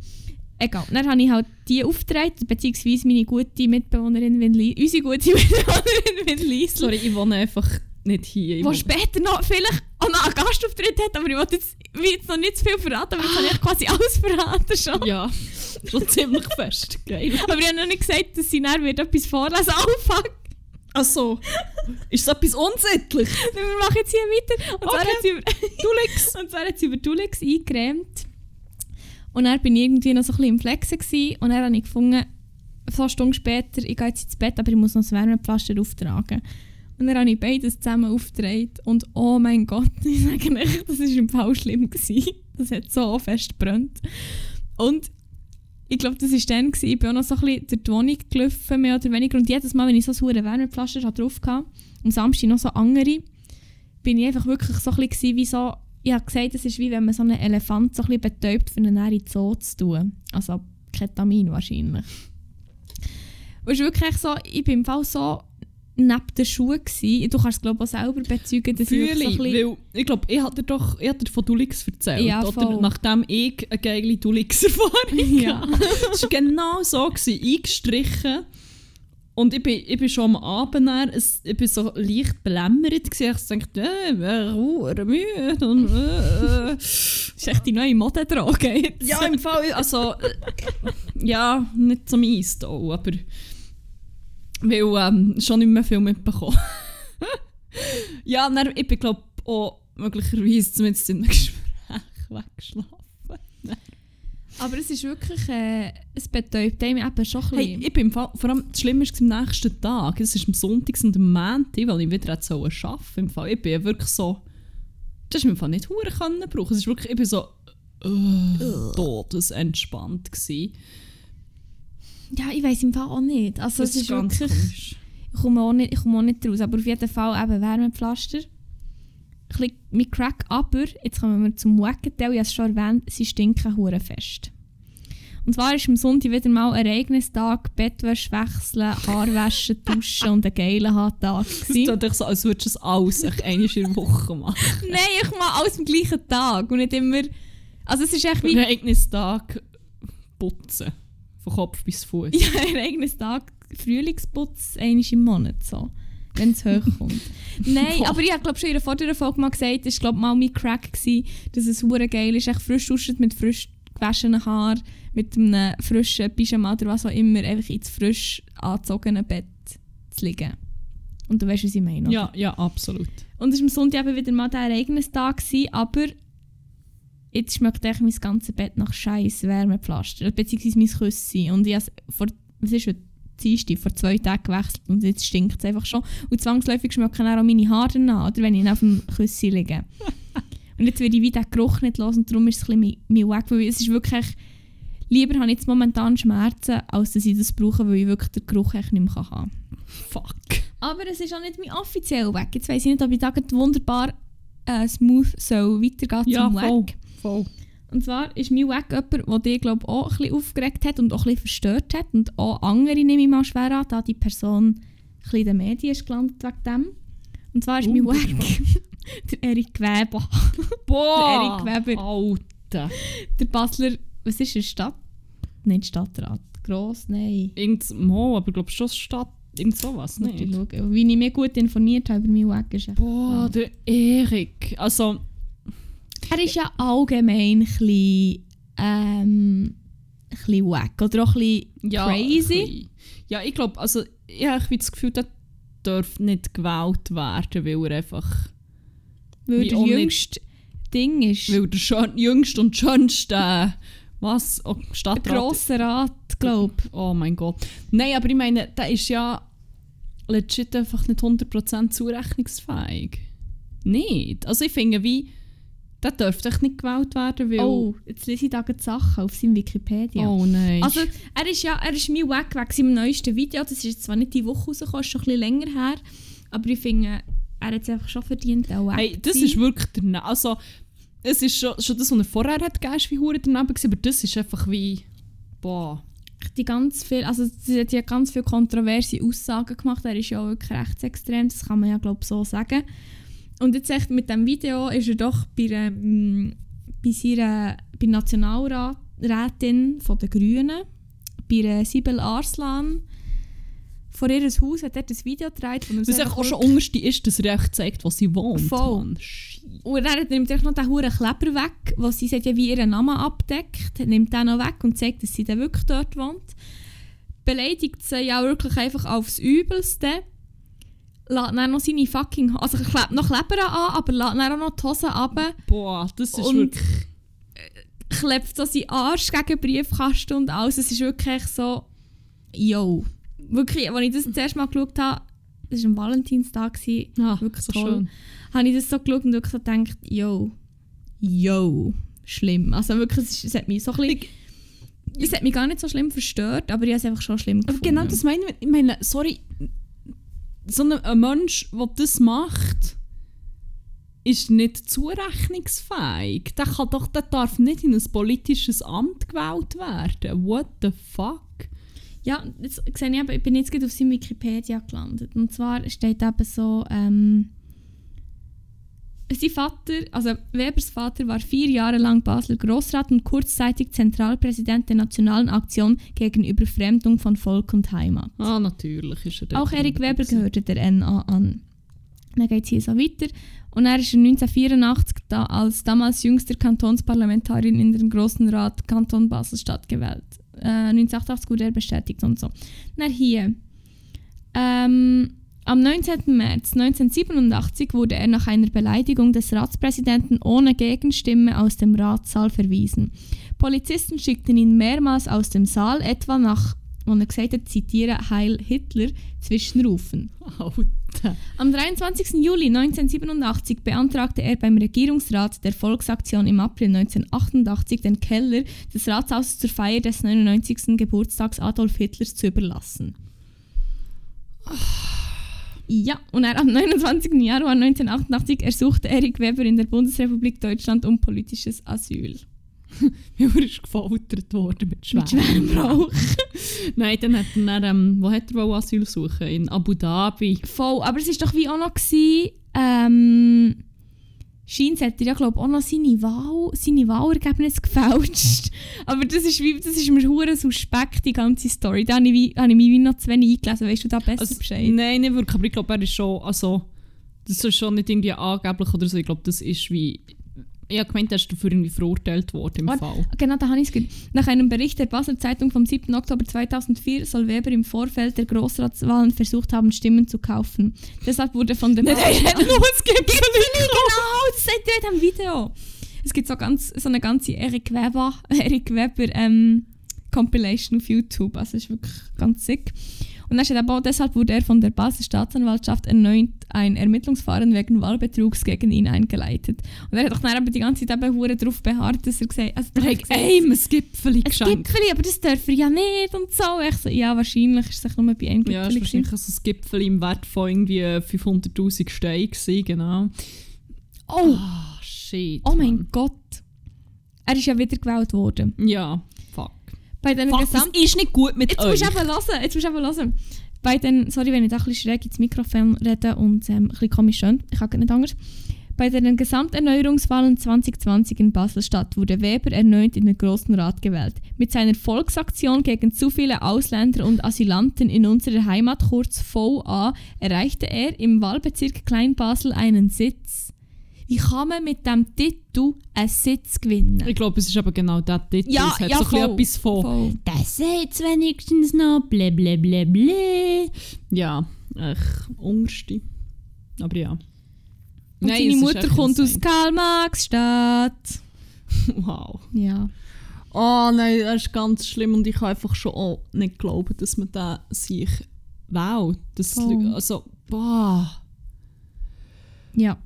Egal. Dann habe ich halt die aufgetragen, beziehungsweise meine gute Mitbewohnerin Winli, unsere gute Mitbewohnerin Winliesl, Sorry, ich wohne einfach nicht hier. Ich wohne- später noch vielleicht auch noch einen Gastauftritt hat, aber ich wollte jetzt, jetzt noch nicht zu viel verraten, weil jetzt habe ich quasi alles verraten schon. Ja, schon ziemlich fest. Geil. Aber ich habe noch nicht gesagt, dass sie dann wird etwas vorlesen Oh fuck! Achso, ist das etwas unsittlich? Wir machen jetzt hier weiter. Und zwar Okay. hat sie über Dulix. Und zwar hat sie über Dulix eingecremt. Und dann bin ich irgendwie noch so ein bisschen im Flexen gewesen. Und dann habe ich gefunden, so eine Stunde später, ich gehe jetzt ins Bett, aber ich muss noch das Wärmepflaster auftragen. Und dann habe ich beides zusammen aufgetragen. Und oh mein Gott, ich sage echt, das war im Fall schlimm. Gewesen. Das hat so fest gebrannt. Und ich glaube, das war dann, gewesen, ich bin auch noch so ein bisschen durch die Wohnung gelaufen, mehr oder weniger. Und jedes Mal, wenn ich so ein saure Wärmepflaster drauf hatte, am Samstag noch so andere, bin ich einfach wirklich so ein bisschen wie so, ich habe gesagt, es ist wie wenn man so einen Elefant so ein bisschen betäubt, für einen in Zoo zu tun. Also Ketamin wahrscheinlich. Und es ist wirklich so, ich bin im Fall so neben den Schuhen gewesen. Du kannst es glaube ich auch selber bezeugen, dass Fühle ich so ein bisschen... weil ich glaube, ich hatte dir doch ich hatte dir von Dulix erzählt. Ja, oder? Nachdem ich eine geile Dulix-Erfahrung Ja. hatte. Es war genau so, gewesen, eingestrichen. Und ich bin, ich bin schon am Abend dann, ich bin so leicht belämmert gewesen. Ich dachte, äh, wäre müde und äh, äh. ist echt die neue Modedroge jetzt. Ja, im Fall, also, äh, ja, nicht zum Eis da, aber weil ähm, schon nicht mehr viel mitbekommen. ja, dann, ich bin glaube auch möglicherweise zumindest in einem Gespräch weggeschlafen. Aber es ist wirklich, äh, es betäubt einem eben schon ein Hey, bisschen. ich bin im Fall, vor allem das Schlimme ist am nächsten Tag, es ist am Sonntag und am Montag, weil ich wieder hätte sollen arbeiten im Fall. Ich bin wirklich so, das ist mir im Fall nicht hure können brauchen. Es ist wirklich, ich bin so uh, todesentspannt gsi. ja, ich weiß im Fall auch nicht. Also es ist ganz wirklich, komisch. ich komme, auch nicht, ich komme auch nicht raus. Aber auf jeden Fall eben Wärmepflaster. Ein mit Crack, aber jetzt kommen wir zum Wackenteil. Ich habe es schon erwähnt, sie stinken hure fest. Und zwar ist am Sonntag wieder mal Ereignistag, Bettwäsche wechseln, Haarwaschen, duschen und ein geiler Haartag. Es tut dich so, als würdest du es alles echt einmal in der Woche machen. Nein, ich mache alles am gleichen Tag und nicht immer... Also es ist echt wie... Ereignistag putzen. Von Kopf bis Fuß. Ja, Ereignistag, Frühlingsputz, einmal im Monat so. Wenn es hochkommt. Nein, Boah. aber ich habe glaube schon in der vorderen Folge mal gesagt, es war mal mein Crack, gewesen, dass es hure geil ist, echt frisch duschen mit frisch gewaschenen Haaren, mit einem frischen Pyjama oder was auch immer, einfach ins frisch angezogenen Bett zu liegen. Und du weißt, was ich meine. oder? Ja, ja, absolut. Und es war am Sonntag eben wieder mal der Ereignistag, gewesen, aber jetzt schmeckt eigentlich mein ganzes Bett nach scheiß Wärmepflaster, beziehungsweise mein Küssi. Und ich habe vor, was ist heute, Dienstag, vor zwei Tagen gewechselt und jetzt stinkt es einfach schon. Und zwangsläufig schmecken auch meine Haare danach, oder wenn ich auf dem Küssi liege. und jetzt werde ich wieder den Geruch nicht los und darum ist es ein bisschen mein, Weg, weil es ist wirklich, lieber habe ich jetzt momentan Schmerzen, als dass ich das brauche, weil ich wirklich den Geruch echt nicht mehr haben kann. Fuck. Aber es ist auch nicht mein offizieller Weg. Jetzt weiss ich nicht, ob ich da wunderbar äh, smooth so weitergeht Ja, zum voll. Weg. voll. Und zwar ist mein Weg jemand, der dich glaub, auch ein bisschen aufgeregt hat und auch ein bisschen verstört hat. Und auch andere nehme ich mal schwer an, da die Person ein bisschen in den Medien ist gelandet wegen dem. Und zwar ist Uh, mein Weg der Erik Weber. Boah! Der Erik Weber. Alter. Der Basler, was ist er, Stadt? Nicht Stadtrat. Gross, nein. Irgend Mo, aber ich glaube schon Stadt, irgend sowas, nicht? schauen. Wie ich mich gut informiert habe über meinen Weg. Boah, der Erik. Also, Er ist ja allgemein ein bisschen, ähm, ein bisschen wack oder auch ein bisschen ja. crazy. ein bisschen. Ja, ich glaube, also, ich habe das Gefühl, der darf nicht gewählt werden, weil er einfach. Weil der jüngste Ding ist. Weil der schön, jüngste und schönste. Äh, was? Oh, Der Stadtrat. grosse Rat, glaube Oh mein Gott. Nein, aber ich meine, der ist ja legit einfach nicht 100% zurechnungsfähig. Nicht. Also ich finde, wie, der dürfte echt nicht gewählt werden, weil... Oh, jetzt lese ich da gerade Sachen auf seinem Wikipedia. oh nein. Also, er ist ja, er ist mein Weg wegen seinem neuesten Video. Das ist jetzt zwar nicht die Woche rausgekommen, ist schon ein bisschen länger her. Aber ich finde, er hat es einfach schon verdient, auch Wack hey, das ist wirklich daneben. Also, es ist schon, schon das, was er vorher hat gegeben, ist wie hure daneben gewesen, aber das ist einfach wie... Boah. die ganz viel, also sie hat ja ganz viele kontroverse Aussagen gemacht. Er ist ja auch wirklich rechtsextrem, das kann man ja glaube so sagen. Und jetzt echt mit dem Video ist er doch bei, einer, mm, bei seiner bei Nationalrätin von den Grünen, bei der Sibel Arslan, vor ihr Haus hat er das Video gedreht. Was auch schon unterste ist, dass er echt zeigt, wo sie wohnt. Voll. Und dann nimmt er noch den huren Kleber weg, wo sie sagt, ja, wie ihren Namen abdeckt, nimmt den noch weg und zeigt, dass sie dann wirklich dort wohnt. Beleidigt sie ja wirklich einfach aufs Übelste. Lässt dann noch seine fucking... Also er klebt noch Kleber an, aber lässt dann auch noch die Hose runter. Boah, das ist Und- wirklich... Klebt so seinen Arsch gegen den Briefkasten und alles. Es ist wirklich so... Yo. Wirklich, als ich das das erste Mal geschaut habe, das war am Valentinstag, gewesen, Ah, wirklich so toll. schön. habe ich das so geschaut und wirklich so gedacht, yo, yo, schlimm. Also wirklich, es, es hat mich so ein bisschen, es hat mich gar nicht so schlimm verstört, aber ich habe es einfach schon schlimm Aber gefunden. genau das meine ich. Ich meine, sorry, so ein, ein Mensch, der das macht, ist nicht zurechnungsfähig. Der, kann doch, der darf nicht in ein politisches Amt gewählt werden. What the fuck? Ja, jetzt sehe ich, eben, ich bin jetzt gerade auf seinem Wikipedia gelandet. Und zwar steht eben so, ähm, sein Vater, also Webers Vater war vier Jahre lang Basler Grossrat und kurzzeitig Zentralpräsident der Nationalen Aktion gegen Überfremdung von Volk und Heimat. Ah, natürlich ist er dort Auch Erik Weber gehörte der NA an. Dann geht es hier so weiter. Und er ist 1984 da als damals jüngster Kantonsparlamentarin in den Grossen Rat Kanton Basel-Stadt gewählt. Äh, 1988 wurde er bestätigt und so. Dann hier. Ähm, am 19. März 1987 wurde er nach einer Beleidigung des Ratspräsidenten ohne Gegenstimme aus dem Ratssaal verwiesen. Polizisten schickten ihn mehrmals aus dem Saal, etwa nach, wo er gesagt hat, zitiere Heil Hitler, Zwischenrufen. Alter. Am 23. Juli 1987 beantragte er beim Regierungsrat der Volksaktion im April 1988 den Keller des Ratshauses zur Feier des 99. Geburtstags Adolf Hitlers zu überlassen. Ja, und er am 29. Januar 1988 ersuchte Erik Weber in der Bundesrepublik Deutschland um politisches Asyl. Er ist gefoltert worden mit Schwärmen. Schwärmrauch. Nein, dann hat er dann, ähm, wo hat er wohl Asyl suchen? In Abu Dhabi. Voll, aber es war doch wie auch noch, gewesen, ähm, Scheins hat er ja, glaube auch noch seine, Wahl, seine Wahlergebnisse gefälscht. aber das ist, wie, das ist mir hure suspekt, die ganze Story. Da habe ich, wie- habe ich mich wie noch zu wenig eingelesen. Weißt du da besser Also, Bescheid? nein, nicht wirklich, aber ich glaube, er ist schon, also, das ist schon nicht irgendwie angeblich oder so. Ich glaube, das ist wie, ich habe gemeint, er ist dafür irgendwie verurteilt worden im Warte. Fall. Genau, da habe ich es. Nach einem Bericht der Basler Zeitung vom 7. Oktober 2004 soll Weber im Vorfeld der Grossratswahlen versucht haben, Stimmen zu kaufen. Deshalb wurde von der Nein, nein, nein, es gibt genau, das seht ihr in diesem Video. Es gibt so, ganz, so eine ganze Eric Weber, Eric Weber ähm, Compilation auf YouTube. Also es ist wirklich ganz sick. Und dann steht aber auch, deshalb wurde er von der Basler Staatsanwaltschaft erneut ein Ermittlungsverfahren wegen Wahlbetrugs gegen ihn eingeleitet. Und er hat doch dann aber die ganze Zeit eben darauf beharrt, dass er gesagt also Er er hat gesagt, einem ein Gipfel ein geschenkt. Gipfeli, aber das darf er ja nicht und so. Ich so, ja, wahrscheinlich ist es sich nur bei einem Ja, Gipfeli. es war wahrscheinlich so ein Gipfel im Wert von irgendwie 500'000 Steinen, gewesen, genau. oh, Ah, shit. oh mein Mann. Gott. Er ist ja wieder gewählt worden. Ja, fuck. Bei den Fuck, das ist nicht gut mit Jetzt euch. musst hören, jetzt musst du eben hören. Bei den, sorry, wenn ich da ein bisschen schräg ins Mikrofon rede und ähm, ein bisschen komisch schön, ich kann nicht anders. Bei den Gesamterneuerungswahlen 2020 in Basel-Stadt wurde Weber erneut in den Grossen Rat gewählt. Mit seiner Volksaktion gegen zu viele Ausländer und Asylanten in unserer Heimat, kurz VA, erreichte er im Wahlbezirk Kleinbasel einen Sitz. Wie kann man mit dem Titel einen Sitz gewinnen? Ich glaube, es ist aber genau das Titel. Ja, es hat ja, so voll. etwas von Voll. «Das jetzt wenigstens noch, blä blä blä blä». Ja, echt, unterste. Aber ja. Und Nein, seine Mutter kommt aus insane. Karl-Marx-Stadt. Wow. Ja. Oh nein, das ist ganz schlimm und ich habe einfach schon auch nicht glauben, dass man da sich... Wow, das... Voll. Also, boah. Ja.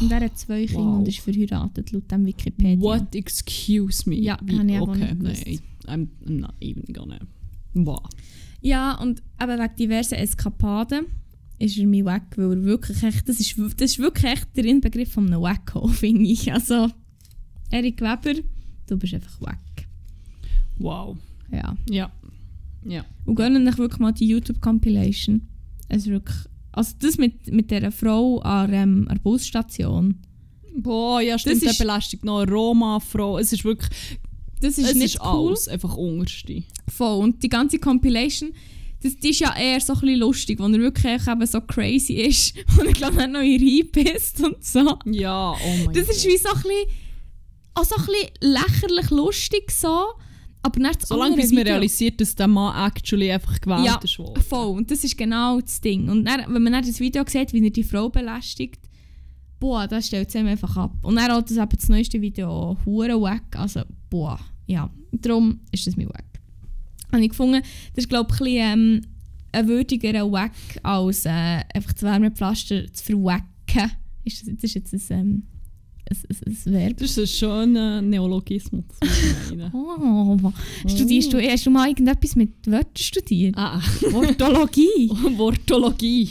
Und er hat zwei Kinder Wow. und ist verheiratet, laut dem Wikipedia. What, excuse me? Ja, Wie- habe ich okay, nein, I'm, I'm not even gonna... Wow. Ja, und eben wegen diversen Eskapaden ist er mir weg, weil er wirklich echt, das ist, das ist wirklich echt der Inbegriff von einem Wacko, finde ich. Also, Erik Weber, du bist einfach weg. Wow. Ja. Ja. Ja. Und gönnen euch wirklich mal die YouTube-Compilation. Es ist wirklich, also das mit, mit dieser Frau an, ähm, der Busstation, Boah, ja stimmt, ist- der belästigt noch eine Roma-Frau. Es ist wirklich... das ist es nicht ist cool. alles einfach unterste. Voll. Und die ganze Compilation, das, die ist ja eher so ein bisschen lustig, wo er wirklich eben so crazy ist und ich glaube, er noch in reinpisst und so. Ja, oh mein Das ist wie so ein bisschen, auch so ein bisschen lächerlich lustig so, aber nicht das Solange bis man Video. realisiert, dass der Mann actually einfach gewählt Ja, ist worden. voll. Und das ist genau das Ding. Und dann, wenn man dann das Video sieht, wie er die Frau belästigt, boah, das stellt ihm einfach ab. Und dann auch das, eben das neueste Video hure weg. Also, boah, ja. Darum ist das mir weg. Habe ich gefunden, das ist, glaube ich, ein, bisschen, ähm, ein würdigerer Wack als äh, einfach das Wärmepflaster zu verwacken. Ist das, das ist jetzt ein, ähm, ein, ein Verb. Das ist ein schöner Neologismus. Oh, studierst du, hast du mal irgendetwas mit Wörtern studiert? ah, Wortologie? Wortologie.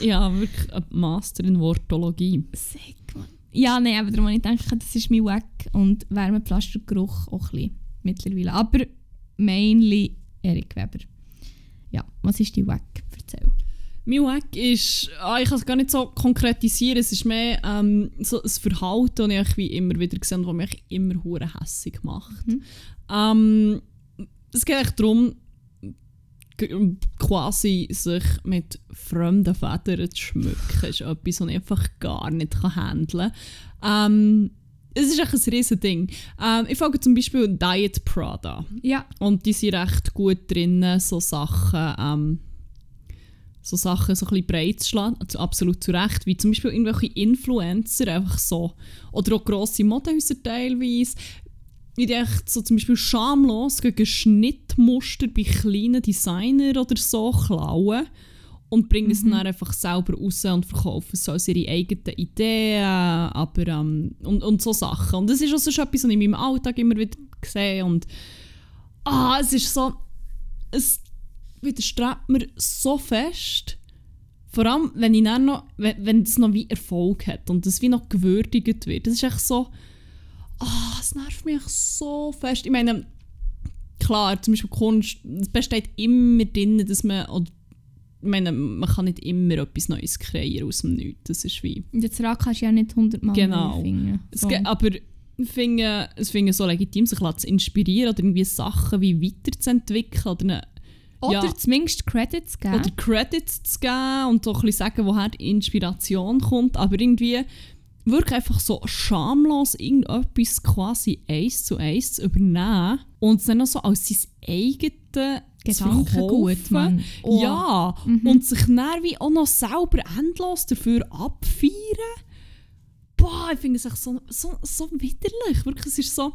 Ja, wirklich ein Master in Wortologie. Sick, Mann. Ja, nein, aber darum habe ich gedacht, das ist mein Wack und Wärmepflastergeruch auch ein bisschen mittlerweile. Aber mainly Erik Weber. Ja, was ist die Wack? Erzähl. Mein Wack ist, ah, ich kann es gar nicht so konkretisieren, es ist mehr ähm, so ein Verhalten, das ich wie immer wieder gesehen habe, das mich immer hure hässig macht. Mhm. Ähm, es geht echt darum, quasi sich mit fremden Federn zu schmücken, ist etwas, was ich einfach gar nicht kann handeln kann. Ähm, es ist echt ein riesen Ding. Ähm, ich folge zum Beispiel Diet Prada. Ja. Und die sind recht gut drin, so Sachen, ähm, so Sachen so ein bisschen breit zu schlagen, also absolut zu Recht, wie zum Beispiel irgendwelche Influencer, einfach so, oder auch grosse Modehäuser teilweise, wie die echt so zum Beispiel schamlos gegen Schnittmuster bei kleinen Designern oder so klauen und bringen es dann einfach selber raus und verkaufen so als ihre eigenen Ideen, aber ähm, und, und so Sachen. Und das ist auch so etwas, was ich in meinem Alltag immer wieder sehe und ah, es ist so, es widerstrebt mir so fest. Vor allem, wenn ich dann noch, wenn, wenn es noch wie Erfolg hat und es wie noch gewürdigt wird. Das ist echt so, ah, es nervt mich so fest. Ich meine, klar, zum Beispiel Kunst, es besteht immer drin, dass man, oder, ich meine, man kann nicht immer etwas Neues kreieren aus dem Nichts. Das ist wie, Und jetzt Rad kannst du ja nicht 100 Mal Genau. finden. es So. geht, aber ich finde es finde so legitim, sich zu inspirieren oder irgendwie Sachen wie weiterzuentwickeln oder Oder ja. zumindest Credits geben. oder Credits zu geben und so ein bisschen sagen, woher die Inspiration kommt, aber irgendwie wirklich einfach so schamlos irgendetwas quasi eins zu eins zu übernehmen und es dann noch so als sein eigenes Gedankengut. Mann. Oh. Ja, und sich dann wie auch noch selber endlos dafür abfeiern. Boah, ich finde es echt so, so, so widerlich. Wirklich, es ist so...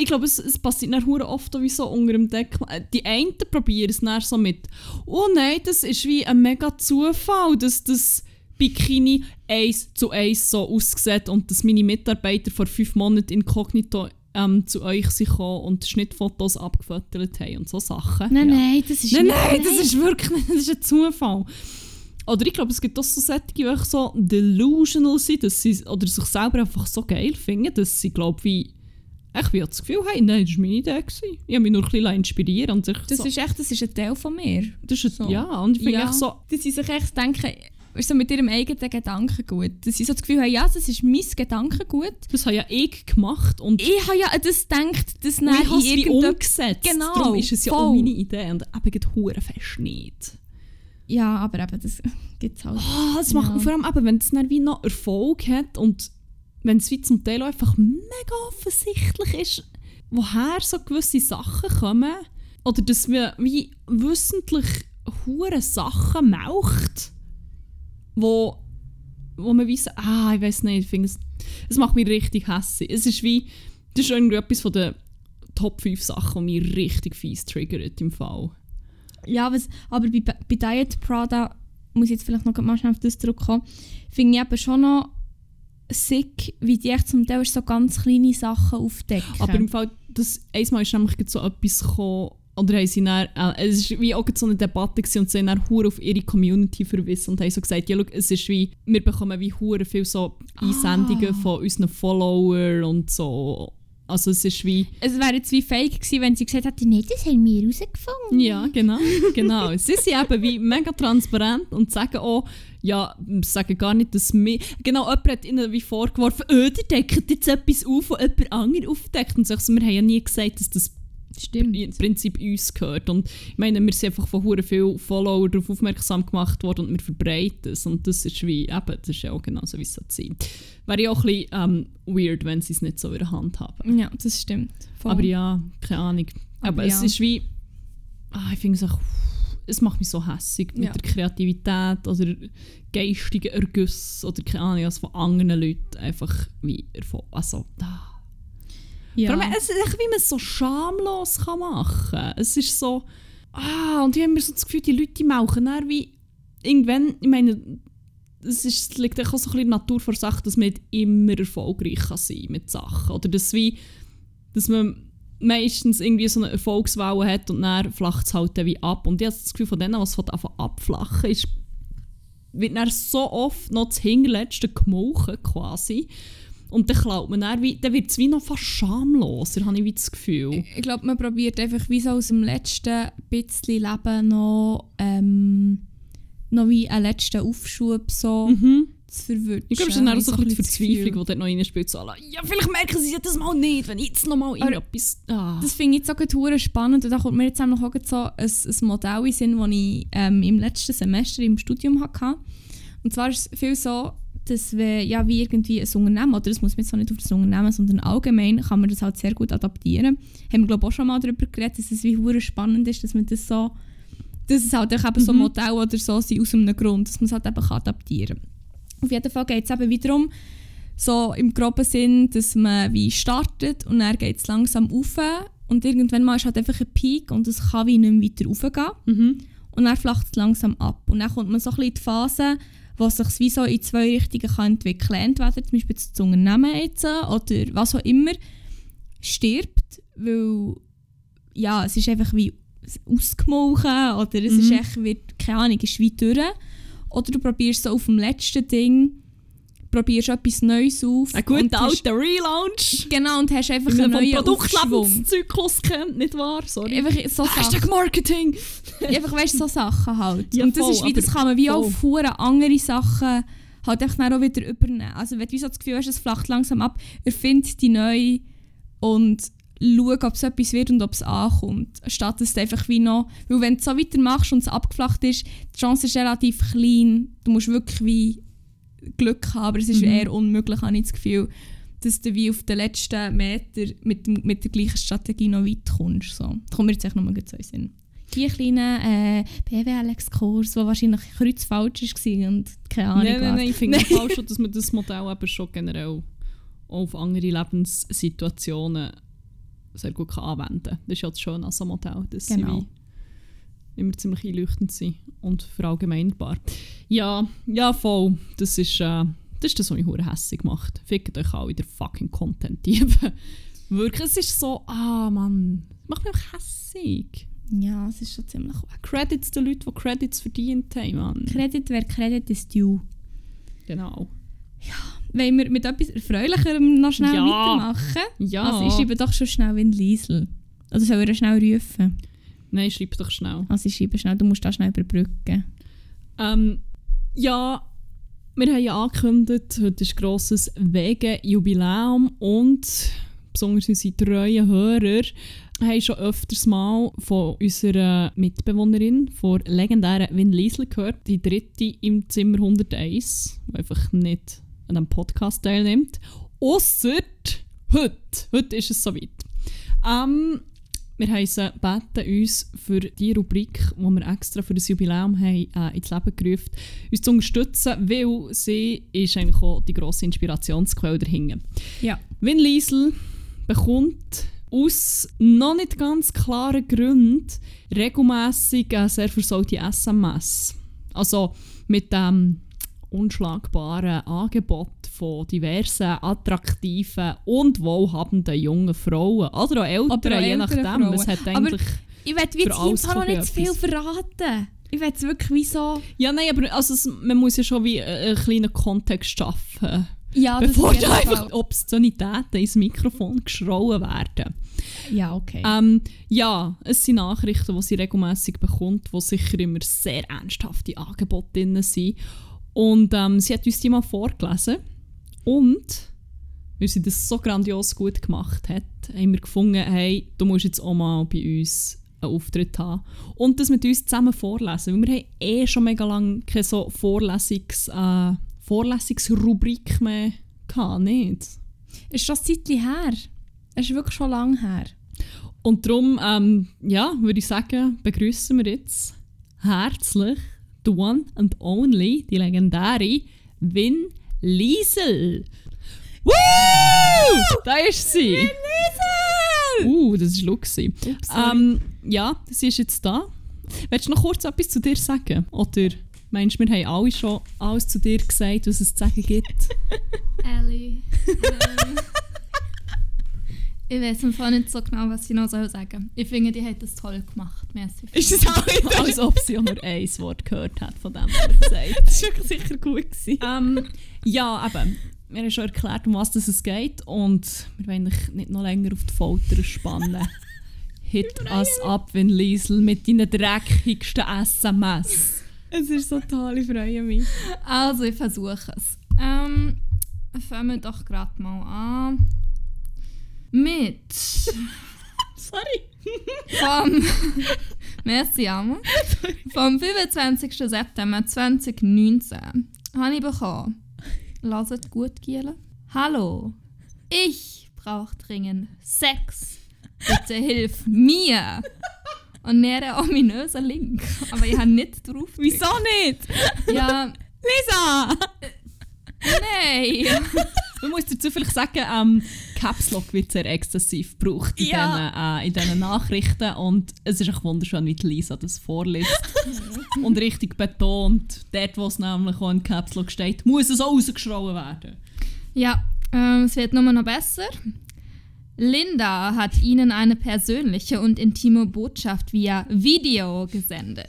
Ich glaube, es, es passiert dann oft wie so unter dem Deckel. Äh, Die einen probieren es dann so mit «Oh nein, das ist wie ein mega Zufall, dass das Bikini eins zu eins so aussieht und dass meine Mitarbeiter vor fünf Monaten inkognito ähm, zu euch sind und Schnittfotos abgefotogt haben und so Sachen.» Nein, Ja. nein, das ist Nein, nicht- nein, das ist wirklich nicht, das ist ein Zufall. Oder ich glaube, es gibt auch so solche, die wirklich so delusional sind, dass sie, oder sich selber einfach so geil finden, dass sie, glaube wie, ich wie das Gefühl haben, nein, das war meine Idee. Gewesen. Ich habe mich nur ein bisschen inspirieren und sich Das so, ist echt, das ist ein Teil von mir. das ist, so. ja, und ich finde Ja. so, Dass sie sich echt denken, so mit ihrem eigenen Gedankengut. Dass sie so das Gefühl haben, ja, das ist mein Gedankengut. das habe ja ich gemacht und Ich habe ja das gedacht, und dann ich habe es umgesetzt. Genau, Darum ist es ja auch voll. meine Idee und eben geht hure fest nicht. Ja, aber eben, das gibt es halt. Ah, das macht Ja. vor allem eben, wenn es dann wie noch Erfolg hat und wenn es wie zum Teil auch einfach mega offensichtlich ist, woher so gewisse Sachen kommen oder dass man wie wissentlich hure Sachen melkt, wo, wo man weiss, ah, ich weiß nicht, ich finde es, es macht mich richtig hässlich. Es ist wie, das ist irgendwie etwas von den Top 5 Sachen, die mich richtig fies triggert im Fall. Ja, was, aber bei, bei Diet Prada muss ich jetzt vielleicht noch mal schnell auf das zurückkommen, finde ich eben schon noch sick, wie die echt zum Teil so ganz kleine Sachen aufdecken. Aber im Fall, das, einmal ist nämlich so etwas gekommen, oder haben sie dann, äh, es war wie auch so eine Debatte gewesen, und sie haben dann hure auf ihre Community verwiesen und haben so gesagt, ja schau, es ist wie, wir bekommen wie hure viel so Einsendungen Ah. von unseren Followern und so. Also es ist wie, es wäre jetzt wie fake gewesen, wenn sie gesagt hätte, nein, das haben wir herausgefunden. ja genau, genau. sie sind eben wie mega transparent und sagen auch, ja, sagen gar nicht, dass wir, genau, jemand hat ihnen wie vorgeworfen, öh, die decken jetzt etwas auf, was jemand anderes aufdeckt. Und so, also, wir haben ja nie gesagt, dass das Stimmt. im Prinzip uns gehört. Und ich meine, wir sind einfach von hure vielen Followern darauf aufmerksam gemacht worden und wir verbreiten es. Und das ist wie, eben, das ist ja auch genauso, wie es sein. Wäre ja auch ein bisschen ähm, weird, wenn sie es nicht so in der Hand haben. Ja, das stimmt. Voll. Aber ja, keine Ahnung. Aber, Aber es ja. ist wie, ah, ich finde es auch, es macht mich so hässig mit Ja. der Kreativität oder geistigen Ergüssen oder keine Ahnung, was von anderen Leuten einfach wie. Also, ah. Ja. Allem, es ist echt, wie man es so schamlos kann machen kann. Es ist so... Ah, und ich habe mir so das Gefühl, die Leute die melken dann wie... Irgendwann, ich meine, es, ist, es liegt auch so ein bisschen in der Natur vor Sache, dass man nicht immer erfolgreich kann sein mit Sachen. Oder dass, wie, dass man meistens irgendwie so eine Erfolgswelle hat und dann flacht es halt wie ab. Und ich habe das Gefühl, von denen, was von abflachen, ist, wird dann so oft noch das Hinterletzte gemolken quasi. Und dann klaut man dann, wie, dann wird es wie noch fast schamloser, habe ich wie das Gefühl. ich glaube, man probiert einfach wie so aus dem letzten bisschen Leben noch, ähm, noch wie einen letzten Aufschub so Mhm. zu verwirren. Ich glaube, es ist dann auch so ein bisschen die Verzweiflung, die dort noch reinspielt. So, ja, vielleicht merken sie das mal nicht, wenn ich jetzt noch mal irgendetwas... Ah. Das finde ich jetzt auch spannend und da kommt mir jetzt auch noch so ein, ein Modell in Sinn, das ich ähm, im letzten Semester im Studium hatte. Und zwar ist es viel so, dass wenn, ja, wie irgendwie ein Unternehmen, oder das muss man jetzt auch nicht auf das Unternehmen, sondern allgemein kann man das halt sehr gut adaptieren. Haben wir glaube auch schon mal darüber geredet, dass es wie hure spannend ist, dass man das so, dass es halt auch eben so Mhm. Modelle oder so sind aus einem Grund, dass man es halt eben kann adaptieren kann. Auf jeden Fall geht es eben wiederum so im groben Sinn, dass man wie startet und dann geht es langsam rauf und irgendwann mal ist halt einfach ein Peak und es kann wie nicht mehr weiter raufgehen. Mhm. Und dann flacht es langsam ab. Und dann kommt man so ein bisschen in die Phase, wo es sich wie so in zwei Richtungen kann entwickeln kann. Entweder zum Beispiel das Unternehmen jetzt oder was auch immer stirbt, weil ja, es ist einfach wie ausgemolken oder es ist Mhm. echt, wird, keine Ahnung, ist wie durch. Oder du probierst so auf dem letzten Ding, probierst etwas Neues auf. Ein guter alter Relaunch. Genau, und hast einfach einen neuen. Produktlebenszyklus kennt, nicht wahr? Sorry. Einfach so. Hashtag Marketing. einfach weißt, so Sachen halt. Ja, und das voll, ist wie, das kann man wie voll. auf hure andere Sachen halt echt auch wieder übernehmen. Also wenn du so das Gefühl hast, es flacht langsam ab, erfind die neu und schau, ob es etwas wird und ob es ankommt. Statt dass du einfach wie noch, weil wenn du so weitermachst und es abgeflacht ist, die Chance ist relativ klein. Du musst wirklich wie Glück haben, aber es ist Mhm. eher unmöglich, habe ich das Gefühl, dass du wie auf den letzten Meter mit, mit der gleichen Strategie noch weit kommst. So. Da kommt mir jetzt echt nochmal so in den Sinn. Die kleinen äh, BWL-Exkurs, der wahrscheinlich kreuzfalsch war und keine Ahnung Nein, nein, nein, ich finde auch schon, dass man das Modell eben schon generell auf andere Lebenssituationen sehr gut kann anwenden kann. Das ist ja das Schöne an so einem Modell, dass Genau. sie immer ziemlich einleuchtend sind und verallgemeinbar. Ja, ja, voll. Das ist, äh, das, ist das, was mich hure hässig macht. Fickt euch alle der fucking Content-Diebe. Wirklich, es ist so, ah Mann, macht mich auch hässig. Ja, es ist schon ziemlich wack. Credits den Leuten, die Credits verdient haben, Mann. Credit, wer Credit ist due. Genau. Wollen wir mit etwas Erfreulicherem noch schnell Ja. weitermachen? Ja. Also ich schreibe doch schon schnell Win Liesel. Oder soll er schnell rufen? Nein, schreib doch schnell. Also ich schreibe schnell, du musst das schnell überbrücken. Ähm, ja, wir haben ja angekündigt, heute ist grosses Wege-Jubiläum und besonders unsere treuen Hörer haben schon öfters mal von unserer Mitbewohnerin, von legendären Win Liesel gehört, die dritte im Zimmer 101, die einfach nicht an einem Podcast teilnimmt. Ausser heute. Heute ist es soweit. Ähm, wir haben sie gebeten, uns für die Rubrik, die wir extra für das Jubiläum haben, äh, ins Leben gerufen uns zu unterstützen, weil sie ist eigentlich auch die grosse Inspirationsquelle dahinter. Ja. Win Liesel bekommt aus noch nicht ganz klaren Gründen regelmässig eine sehr versaute SMS. Also mit dem unschlagbaren Angebot von diversen, attraktiven und wohlhabenden jungen Frauen. Oder auch Eltern, Oder je nachdem. Frauen. Es hat Aber- eigentlich... Ich will wie jetzt hier noch nicht zu viel verraten. Ich will es wirklich wie so... Ja, nein, aber also, es- man muss ja schon wie äh, einen kleinen Kontext schaffen. Ja, das bevor da einfach. Obszönitäten ins Mikrofon geschrauen werden. Ja, okay. Ähm, ja, es sind Nachrichten, die sie regelmäßig bekommt, wo sicher immer sehr ernsthafte Angebote drin sind. Und ähm, sie hat uns die mal vorgelesen. Und weil sie das so grandios gut gemacht hat, haben wir gefunden, hey, du musst jetzt auch mal bei uns einen Auftritt haben. Und das mit uns zusammen vorlesen. Weil wir haben eh schon mega lange keine so Vorlesungs, äh, Vorlesungsrubrik mehr gehabt, nicht? ist schon ein Zeitchen her. Es ist wirklich schon lange her. Und darum, ähm, ja, würde ich sagen, begrüßen wir jetzt herzlich the one and only, die legendäre Win Liesel. Woo! Da ist sie! Liesel! Uh, das war Luxi. Ähm, ja, sie ist jetzt da. Willst du noch kurz etwas zu dir sagen? Oder meinst du, wir haben alle schon alles zu dir gesagt, was es zu sagen gibt? Ellie. ich weiß im Fall nicht so genau, was ich noch soll sagen Ich finde, die hat das toll gemacht. Merci. Ist das auch? Als ob sie auch nur ein Wort gehört hat von dem, was er gesagt hat. Das war sicher gut. Gewesen. ähm, ja, eben. Wir haben schon erklärt, um was es geht und wir wollen dich nicht noch länger auf die Folter spannen. Hit us up, wenn Liesel, mit deinen dreckigsten SMS. Es ist so toll, ich freue mich. Also, ich versuche es. Ähm, fangen wir doch gerade mal an. Mit Sorry. vom Merci Amma. Vom 25. September 2019 habe ich bekommen. Lasst gut, Giele. Hallo, ich brauche dringend Sex. Bitte hilf mir. Und näher ominöser Link. Aber ich habe nicht drauf. Wieso nicht? Ja, Lisa! nein. Man muss dazu vielleicht sagen, ähm, Caps Lock wird sehr exzessiv gebraucht in, Ja. diesen, äh, in diesen Nachrichten und es ist echt wunderschön, wie Lisa das vorliest und richtig betont, dort wo es nämlich auch in Caps Lock steht, muss es auch rausgeschrauben werden. Ja, ähm, es wird nur noch besser. Linda hat Ihnen eine persönliche und intime Botschaft via Video gesendet.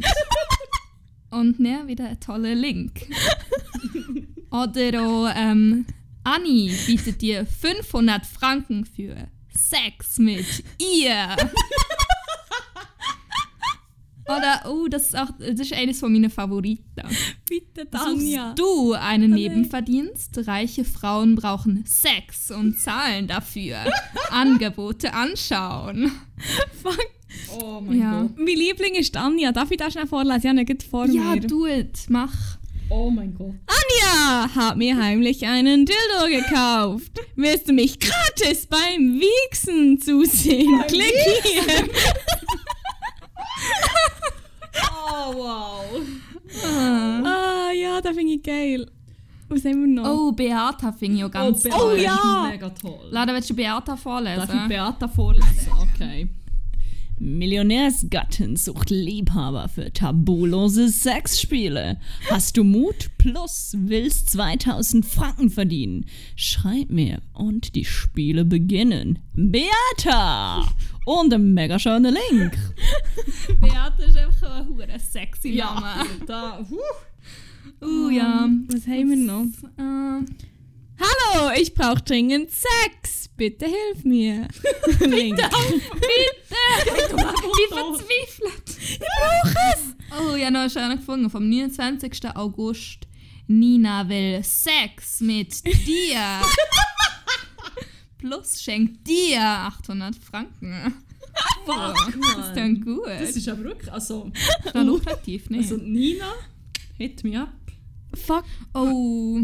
und ne, wieder ein toller Link. Oder auch, ähm, Anni bietet dir 500 Franken für Sex mit ihr. Oder, oh, das ist, auch, das ist eines von meinen Favoriten. Bitte, Suchst du einen Nebenverdienst? Reiche Frauen brauchen Sex und zahlen dafür. Angebote anschauen. Fuck. Oh Ja. Mein Liebling ist Anja. Darf ich das schnell vorlesen? Ich habe gerade vor Ja, mir. do it. Mach. Oh mein Gott. Anja hat mir heimlich einen Dildo gekauft. Willst du mich gratis beim Wichsen zusehen? Klick hier. Oh wow. Ah ja, das finde ich geil. Was haben wir noch? Oh, Beata finde ich auch ganz Beata toll. ist ja. Mega toll. Lada, willst du Beata Darf ich vorlesen? Beata vorlesen? Okay. Millionärsgattin sucht Liebhaber für tabulose Sexspiele. Hast du Mut plus willst 2000 Franken verdienen? Schreib mir und die Spiele beginnen. Beata! Und ein mega schöner Link. Beata ist einfach ein hure sexy Name. da. Uh, ja. Was haben wir noch? Äh, Hallo, ich brauche dringend Sex. Bitte hilf mir. Link. Bitte! Wie verzweifelt! Ich brauche es! Oh, ja, noch schönen gefunden. Vom 29. August. Nina will Sex mit dir. Plus schenkt dir 800 Franken. Fuck, Das ist dann gut. Das ist aber wirklich. Also, Das ist lukrativ, ne? also Nina, hit me up. Fuck. oh.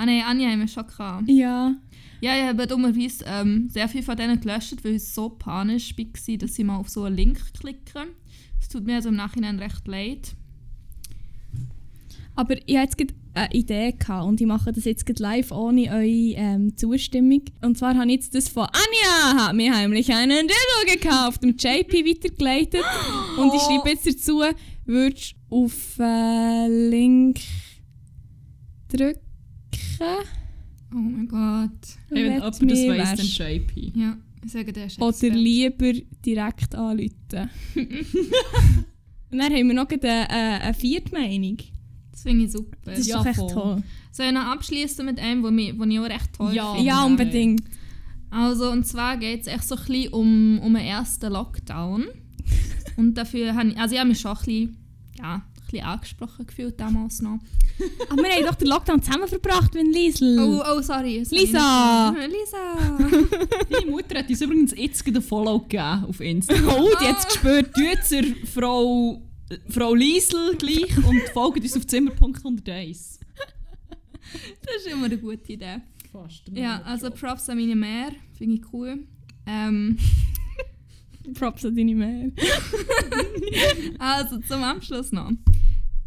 Ah ne, Anja haben wir schon gehabt. Ja. Ja, ich habe dummerweise ähm, sehr viel von denen gelöscht, weil ich so panisch war, dass ich mal auf so einen Link klicke. Es tut mir also im Nachhinein recht leid. Aber ich hatte jetzt eine Idee gehabt und ich mache das jetzt live ohne eure ähm, Zustimmung. Und zwar habe ich jetzt das von Anja hat mir heimlich einen Dildo gekauft und JP weitergeleitet. Und ich schreibe jetzt dazu, würdest du auf äh, Link drücken? Oh mein Gott. Hey, wenn jemand das weiss, dann. JP. Ja, ich sage dir jetzt. Oder lieber direkt anrufen. und dann haben wir noch eine, eine, eine Viertmeinung. Das finde ich super. Das ist Ja, doch echt voll. toll. Soll ich noch abschließen mit einem, wo, mich, wo ich auch recht toll Ja. finde? Ja, unbedingt. Also, und zwar geht es echt so ein bisschen um, um den ersten Lockdown. und dafür habe ich, also ich habe mich schon ein bisschen, ja, bisschen angesprochen gefühlt damals noch. Aber wir haben doch den Lockdown zusammen verbracht mit Liesl. Oh, oh, sorry. ich Lisa! Lisa! Deine Mutter hat uns übrigens jetzt gerade ein Follow gegeben auf Instagram. Oh, die hat es gespürt. Tut zur Frau, Frau Liesel gleich und folgt uns auf Zimmer.101. Das ist immer eine gute Idee. Fast. Ja, also Props an meine Mehr. Finde ich cool. Ähm, Props an deine Mehr. also zum Abschluss noch.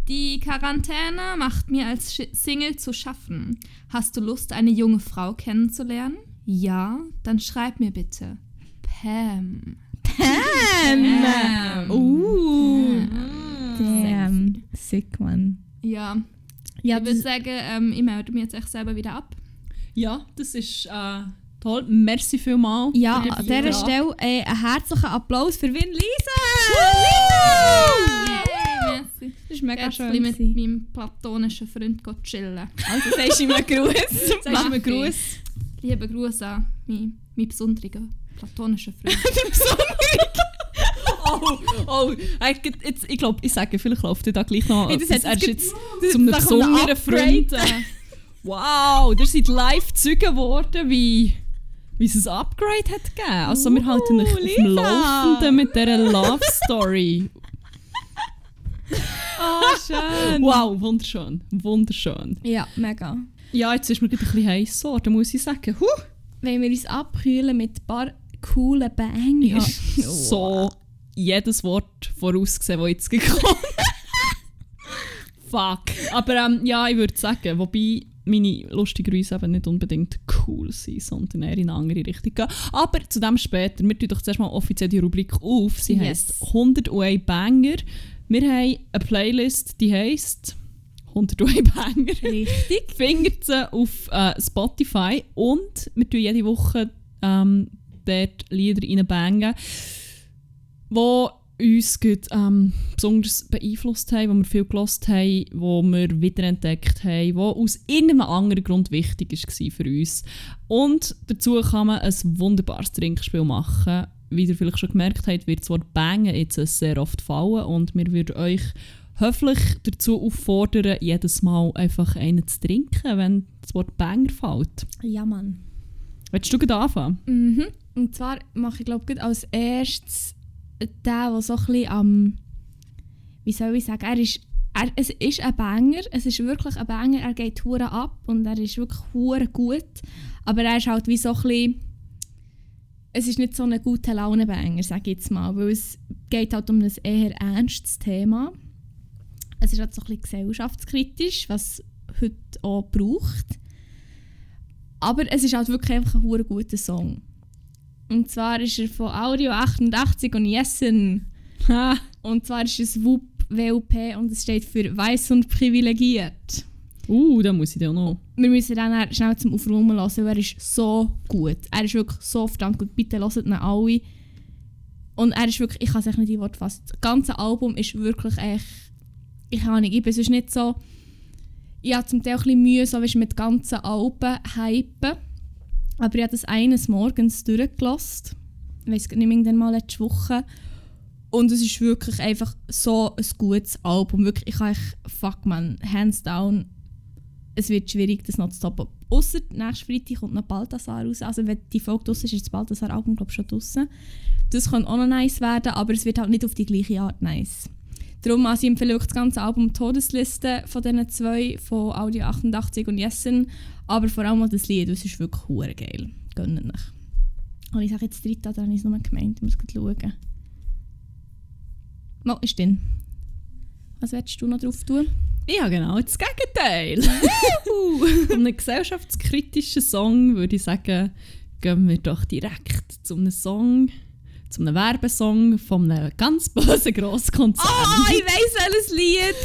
Die Quarantäne macht mir als Single zu schaffen. Hast du Lust, eine junge Frau kennenzulernen? Ja, dann schreib mir bitte. Pam. Pam! Uh! Pam. Damn. Sick one. Ja, Ja, ich würde sagen, ähm, ich melde mich jetzt echt selber wieder ab. Ja, das ist äh, toll. Merci vielmals. ja für an dieser. Stelle äh, einen herzlichen Applaus für Win Lisa! Yay, merci. Das ist mega Jetzt schön. mit gewesen. meinem platonischen Freund chillen. Also sagst du ihm einen Gruß. Sagst du. Gruß? Liebe Grüße an meinen, meinen besonderen platonischen Freund. Oh, oh. äh, Jetzt, ich glaube, ich sage, vielleicht läuft er da gleich noch. Hey, das er ist jetzt zu einem besonderen. Freund. Äh, Wow, ihr seid live Zeugen geworden, wie, wie es ein Upgrade hat gegeben. Also wir halten euch auf dem. Laufenden mit dieser Love Story. Oh, schön. Wow, wunderschön, wunderschön. Ja, mega. Ja, jetzt ist mir gerade ein bisschen heiß geworden, muss ich sagen. Huh. Wenn wir uns abkühlen mit ein paar coolen Bangers. so jedes Wort vorausgesehen, das jetzt gekommen Fuck. Aber ähm, ja, ich würde sagen, wobei meine lustigerweise eben nicht unbedingt cool sind, sondern eher in eine andere Richtung gehen. Aber zu dem später. Wir tun doch zuerst mal offiziell die Rubrik auf. Sie Yes. heisst 101 Banger. Wir haben eine Playlist, die heisst 101 Banger. Richtig. findet sie auf äh, Spotify und wir tun jede Woche ähm, dort Lieder reinbangen, die uns gut, ähm, besonders beeinflusst haben, wo wir viel gelost haben, wo wir wiederentdeckt haben, die aus irgendeinem anderen Grund wichtig war für uns. Und dazu kann man ein wunderbares Trinkspiel machen. Wie ihr vielleicht schon gemerkt habt, wird das Wort «bangen» jetzt sehr oft fallen und wir würden euch höflich dazu auffordern, jedes Mal einfach einen zu trinken, wenn das Wort «banger» fällt. Ja, Mann. Willst du gerade anfangen? Mhm. Und zwar mache ich glaube als erstes den, der so ein bisschen am, wie soll ich sagen, er ist, er, es ist ein Banger, es ist wirklich ein Banger, er geht hure ab und er ist wirklich hure gut, aber er ist halt wie so ein bisschen, es ist nicht so ein guter Laune-Banger, sage ich jetzt mal, weil es geht halt um ein eher ernstes Thema. Es ist halt so ein bisschen gesellschaftskritisch, was heute auch braucht. Aber es ist halt wirklich einfach ein hure guter Song. Und zwar ist er von Audio 88 und Jessen. Und zwar ist es WUP, WUP und es steht für Weiß und Privilegiert. Uh, da muss ich dir noch. Wir müssen dann schnell zum Aufräumen lassen, weil er ist so gut. Er ist wirklich so verdammt gut. Bitte hört ihn alle. Und er ist wirklich, ich kann es echt nicht in Wort fassen. Das ganze Album ist wirklich echt, ich kann nicht, ich bin sonst nicht so, ich habe zum Teil ein bisschen Mühe, so wie mit ganzen Alben hypen. Aber ich habe das eines Morgens durchgelassen. Ich weiß nicht irgendwann mal letzte Woche. Und es ist wirklich einfach so ein gutes Album. Wirklich, ich kann echt, fuck man, hands down, es wird schwierig, das noch zu toppen. Ausser nächsten Freitag kommt noch Balthasar raus. Also wenn die Folge draussen ist, ist das Balthasar-Album glaube schon draussen. Das kann auch noch nice werden, aber es wird halt nicht auf die gleiche Art nice. Darum also ich empfehle wirklich das ganze Album Todesliste von diesen zwei, von Audio 88 und Jessen. Aber vor allem das Lied, das ist wirklich hure geil. Gönnt euch. Und ich sage jetzt dritte, oder habe ich es nur gemeint? Ich muss schauen. Mal, ist drin. Was willst du noch drauf tun? Ja, genau, das Gegenteil. Von einem gesellschaftskritischen Song würde ich sagen, gehen wir doch direkt zu einem Song, zu einem Werbesong von einem ganz bösen Grosskonzern. Ah, ich weiss welches Lied!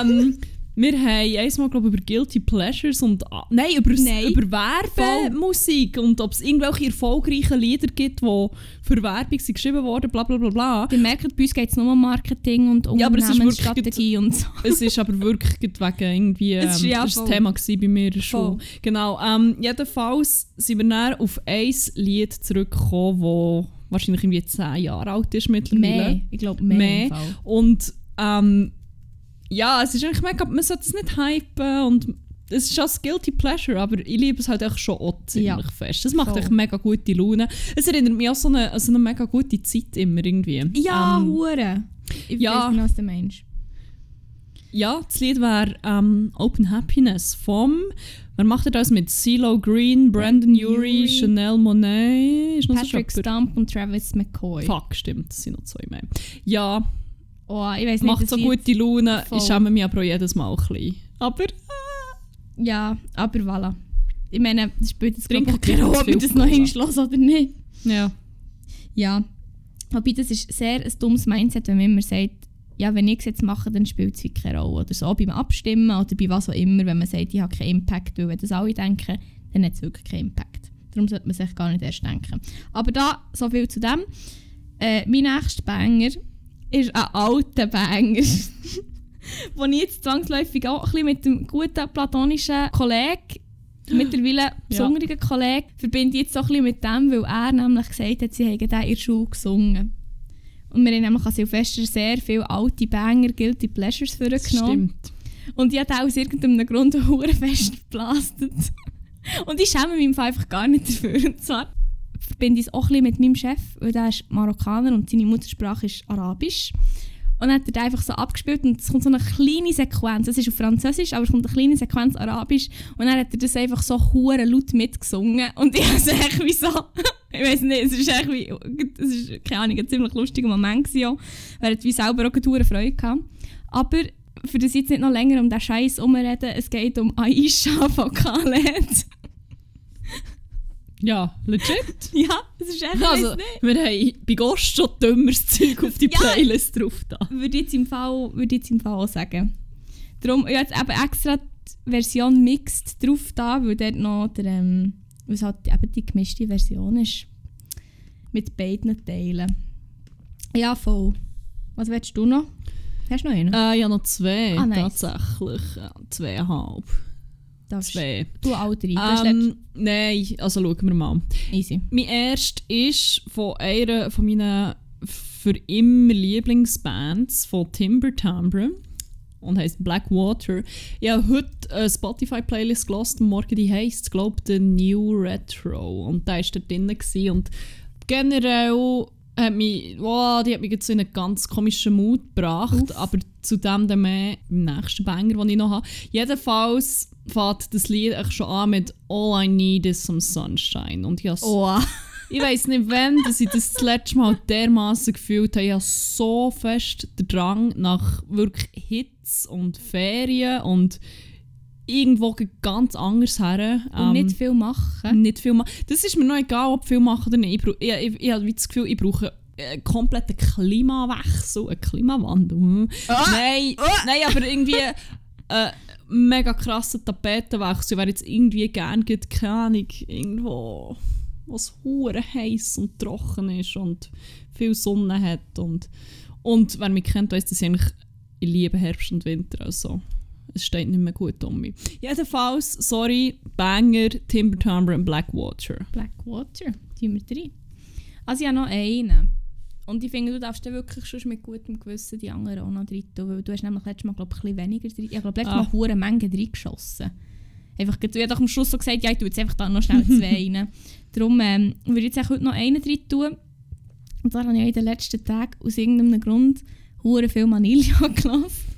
ähm, wir haben einmal glaube über Guilty Pleasures und ah, nein, über, Nein. über Werbemusik und ob es irgendwelche erfolgreichen Lieder gibt, die für Werbung sind geschrieben wurden, bla bla bla bla. Ihr merkt, bei uns geht es nur um Marketing und um Ja, aber es ist wirklich- und so. es ist aber wirklich wegen irgendwie ähm, Es ist ja das das Thema bei mir in der Schule. Voll. Genau. Ähm, jedenfalls sind wir dann auf ein Lied zurückgekommen, das wahrscheinlich irgendwie 10 Jahre alt ist mittlerweile. Mehr. Ich glaube, mehr. Mehr. Und ähm, ja, es ist eigentlich mega, man sollte es nicht hypen und es ist schon ein Guilty Pleasure, aber ich liebe es halt auch schon auch ziemlich Ja. fest. Es macht echt mega gute Laune. Es erinnert mich an so eine, an so eine mega gute Zeit immer irgendwie. Ja, Ähm, hure. Ich ja. weiß genau, was du meinst. Ja, das Lied wäre ähm, Open Happiness vom. Wer macht das mit CeeLo Green, Brandon Urie. Chanel Monet? So Patrick jemand? Stump und Travis McCoy. Fuck, stimmt, das sind noch zwei mehr. Ja, Oh, ich weiß nicht, macht so gute Laune. Voll. Ich schäme mich aber jedes Mal ein bisschen. Aber Ja, aber voilà. Ich meine, das spielt jetzt Trinken keine Rolle, ob ich das noch hinschloss oder nicht. ja. Ja. Wobei, das ist sehr ein dummes Mindset, wenn man immer sagt, ja, wenn ich es jetzt mache, dann spielt es keine Rolle. Oder so beim Abstimmen oder bei was auch immer, wenn man sagt, ich habe keinen Impact, weil wenn das alle denken, dann hat es wirklich keinen Impact. Darum sollte man sich gar nicht erst denken. Aber da, so viel zu dem. Äh, mein nächster Banger ist ein alter Banger. wo ich jetzt zwangsläufig auch ein bisschen mit dem guten platonischen Kollegen, mittlerweile besonderen Kollegen, verbinde ich jetzt so ein bisschen mit dem, weil er nämlich gesagt hat, sie hätten den in der Schule gesungen. Und wir haben nämlich an Silvester sehr viele alte Banger, Guilty Pleasures vorgenommen. Stimmt. Und ich hatte aus irgendeinem Grund hure fest geblastet. Und ich schäme mich einfach gar nicht dafür. Und zwar verbinde es auch mit meinem Chef, weil der ist Marokkaner und seine Muttersprache ist Arabisch. Und dann hat er einfach so abgespielt und es kommt so eine kleine Sequenz, es ist auf Französisch, aber es kommt eine kleine Sequenz Arabisch und dann hat er das einfach so hure laut mitgesungen und ich habe echt wie so, ich weiß nicht, es ist echt wie, es ist, keine Ahnung, ein ziemlich lustiger Moment gewesen auch, er wie selber auch eine Freude gehabt. Aber für das jetzt nicht noch länger um den Scheiß herumreden, es geht um Aisha von Khaled. Ja, legit. ja, es ist echt, Also, nicht. wir haben bei Ghost schon dümmeres Zeug auf die Ja. Playlist drauf da. würde ich jetzt im Fall, würde jetzt im Fall auch sagen. Darum, ich habe jetzt eben extra die Version Mixed drauf da, weil dort noch der, ähm, es halt eben die gemischte Version ist. Mit beiden Teilen. Ja, voll. Was willst du noch? Hast du noch einen? Äh, ja, noch zwei, Ah, nice. tatsächlich. Ja, zweieinhalb. Darfst Zwei. du auch drei? Das Ähm, nein, also schauen wir mal. easy. Mein erster ist von einer von meinen für immer Lieblingsbands von Timber Timbre und heisst Blackwater. Ich habe heute eine Spotify-Playlist gehört und morgen die heisst, glaube The New Retro. Und da war da drin. gewesen. Und generell hat mich, wow, die hat mich jetzt in einen ganz komischen Mut gebracht, Uff. aber zu dem dann mehr im nächsten Banger, den ich noch habe. Jedenfalls fängt das Lied echt schon an mit All I Need is some Sunshine. Und ich habe Oh. ich weiß nicht, wann dass ich das, das letzte Mal dermaßen gefühlt habe. Ich habe so fest den Drang nach wirklich Hits und Ferien und irgendwo ganz anders her. Und Ähm, nicht viel machen. nicht viel machen. Das ist mir noch egal, ob viel machen oder nicht. Ich, ich, ich, ich habe das Gefühl, ich brauche einen kompletten Klimawechsel, einen Klimawandel. Hm. Nein, nein, aber irgendwie einen mega krassen Tapetenwechsel. Ich wäre jetzt irgendwie gerne, keine Ahnung, irgendwo, wo es hure heiß und trocken ist und viel Sonne hat. Und, und wer mich kennt, weiss, dass ich eigentlich ich liebe Herbst und Winter. Also, es steht nicht mehr gut um mich. Jedenfalls, sorry, Banger, Timber Timber und Blackwater. Blackwater, tun wir drei. Also ich habe noch einen. Und ich finde, du darfst dann wirklich schon mit gutem Gewissen die anderen auch noch drin tun, weil du hast nämlich letztes Mal, glaube ich, ein bisschen weniger drin. Ich glaube, letztes Ah. Mal hure Menge reingeschossen. Einfach, du hast doch am Schluss so gesagt, ja, ich tue jetzt einfach da noch schnell zwei rein. Darum ähm, würde ich jetzt auch heute noch einen drin tun. Und zwar habe ich in den letzten Tagen aus irgendeinem Grund hure viel Manilla gelassen.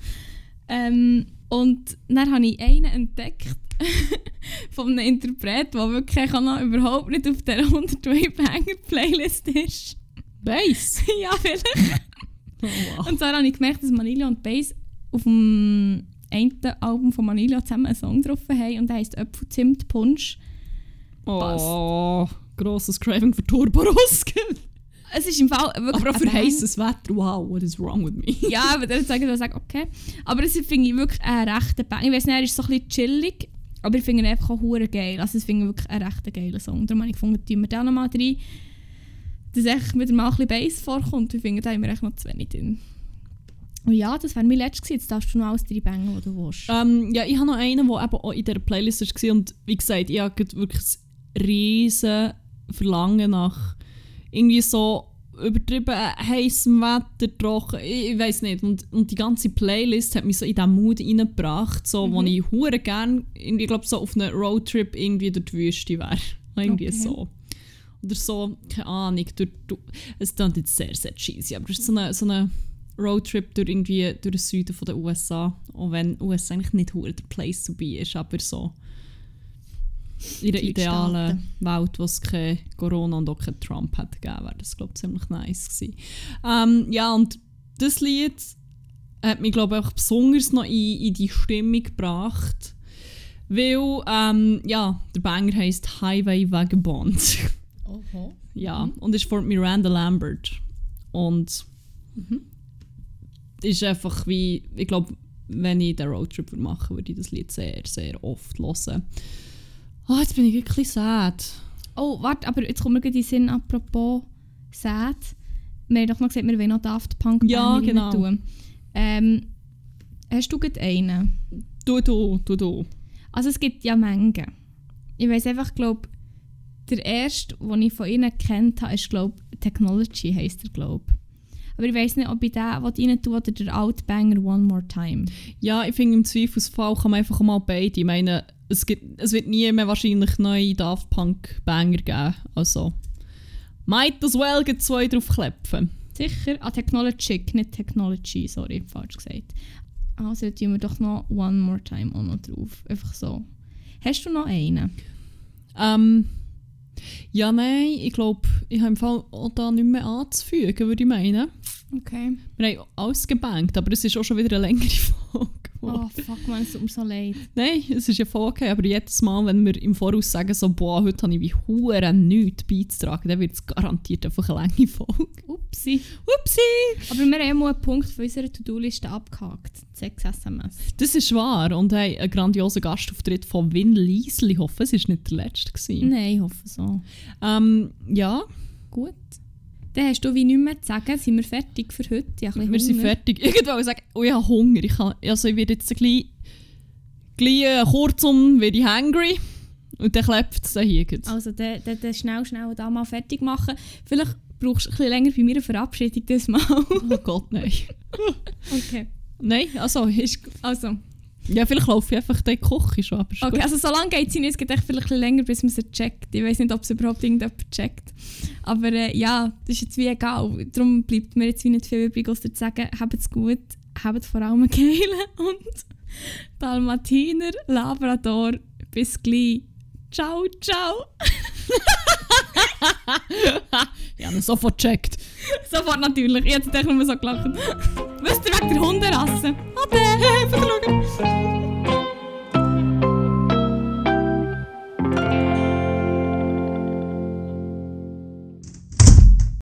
Ähm, und dann habe ich einen entdeckt von einem Interpret, der wirklich noch überhaupt nicht auf der 102 Banger Playlist ist. Bass! ja, vielleicht. Oh, wow. Und zwar habe ich gemerkt, dass Manila und Bass auf dem einen Album von Manila zusammen einen Song drauf haben und der heisst Apfelzimt Punsch. Oh, grosses Craving für Turborusk. Es ist im Fall wirklich Aber auch für heißes Wetter, wow, what is wrong with me? Ja, aber dann sagen wir, okay. Aber das finde ich wirklich einen rechten Bang. Ich weiß nicht, er ist so ein bisschen chillig, aber ich finde ihn einfach auch hure geil. Also, ich finde wirklich einen recht geilen Song. Darum habe ich gefunden, tun wir den nochmal rein. Dass echt wieder mal ein bisschen Bass vorkommt. Ich finde, da haben wir echt noch zu wenig drin. Und ja, das wäre mein letztes. Jetzt darfst du noch alles drei bangen, die du willst. Ähm, ja, ich habe noch einen, der eben auch in dieser Playlist war. Und wie gesagt, ich habe wirklich ein riesen Verlangen nach irgendwie so übertrieben heißem Wetter, trocken, ich, ich weiß nicht. Und, und die ganze Playlist hat mich so in diesen Mut reingebracht, so, wo ich hure gerne, ich glaube, so auf einem Roadtrip irgendwie durch die Wüste wäre. Irgendwie Okay. so. Oder so, keine Ahnung, durch, durch, es klingt jetzt sehr, sehr cheesy, aber es ist so eine, so eine Roadtrip durch, irgendwie, durch den Süden von den USA. Auch wenn USA eigentlich nicht hure der Place to be ist, aber so in der idealen. Welt, wo es kein Corona und auch kein Trump hat gegeben, wäre das, glaube ich, ziemlich nice gewesen. Ähm, ja, und das Lied hat mich, glaube ich, auch besonders noch in, in die Stimmung gebracht, weil, ähm, ja, der Banger heisst Highway Vagabond. Oho. Ja, und ist von Miranda Lambert. Und ist einfach wie, ich glaube, wenn ich den Roadtrip würde machen würde ich das Lied sehr, sehr oft hören. Ah, jetzt bin ich wirklich sad. Oh, warte, aber jetzt kommt mir gerade in den Sinn, apropos Sad. Wir haben doch noch gesagt, wir wollen noch Daft Punk Ja, genau. tun. Ähm, hast du gerade einen? Du, du, du, du. Also es gibt ja Mengen. Ich weiß einfach, glaube der erste, den ich von ihnen kennt habe, ist glaube Technology heisst er glaube. Aber ich weiß nicht, ob ich den rein tue oder der Outbanger One More Time. Ja, ich finde im Zweifelsfall kann man einfach mal beide. Ich meine, es, gibt, es wird nie mehr wahrscheinlich neue Daft Punk Banger geben. Also, might as well gleich zwei draufklepfen. Sicher, ah, Technology, nicht Technology, sorry, falsch gesagt. Also, dann tun wir doch noch One More Time auch noch drauf. Einfach so. Hast du noch einen? Ähm, ja, nein, ich glaube, ich habe im Fall auch da nicht mehr anzufügen, würde ich meinen. Okay. Wir haben alles gebankt, aber es ist auch schon wieder eine längere Folge. Oh, fuck, man, es tut mir so leid. Nein, es ist ja voll okay, aber jedes Mal, wenn wir im Voraus sagen, so, boah, heute habe ich wie hure nichts beizutragen, dann wird es garantiert einfach eine lange Folge. Upsi. Upsi! Aber wir haben ja mal einen Punkt von unserer To-Do-Liste abgehakt. Sechs SMS. Das ist wahr und hey, ein grandioser Gastauftritt von Win Liesli. Ich hoffe, es war nicht der letzte. Gewesen. Nein, ich hoffe so. Ähm, ja, Gut. Dann hast du wie nichts mehr zu sagen. Sind wir fertig für heute? Ich habe ein wir bisschen sind Hunger. fertig. Irgendwann sagen, oh, ich habe Hunger. Ich, kann, also ich werde jetzt gleich, gleich äh, kurzum werde ich hungry und dann klebt es dann hier. Also, dann, dann, dann schnell, schnell da mal fertig machen. Vielleicht brauchst du ein bisschen länger bei meiner Verabschiedung das Mal. Oh Gott, nein. okay. nein, also, ist, Also, ja, vielleicht laufe ich einfach in die Küche schon, aber okay, gut. also so lange geht es nicht. Es geht echt vielleicht länger, bis man sie checkt. Ich weiß nicht, ob es überhaupt irgendjemand checkt. Aber äh, ja, das ist jetzt wie egal. Darum bleibt mir jetzt wie nicht viel übrig, als zu sagen, habt es gut, habt vor allem einen geilen und Dalmatiner, Labrador. Bis gleich. Ciao, ciao. Ich habe ihn sofort gecheckt. Sofort natürlich. Ich hätte echt nur so gelacht. Wisst ihr, wegen der Hunderasse? Ade! Hey, schauen.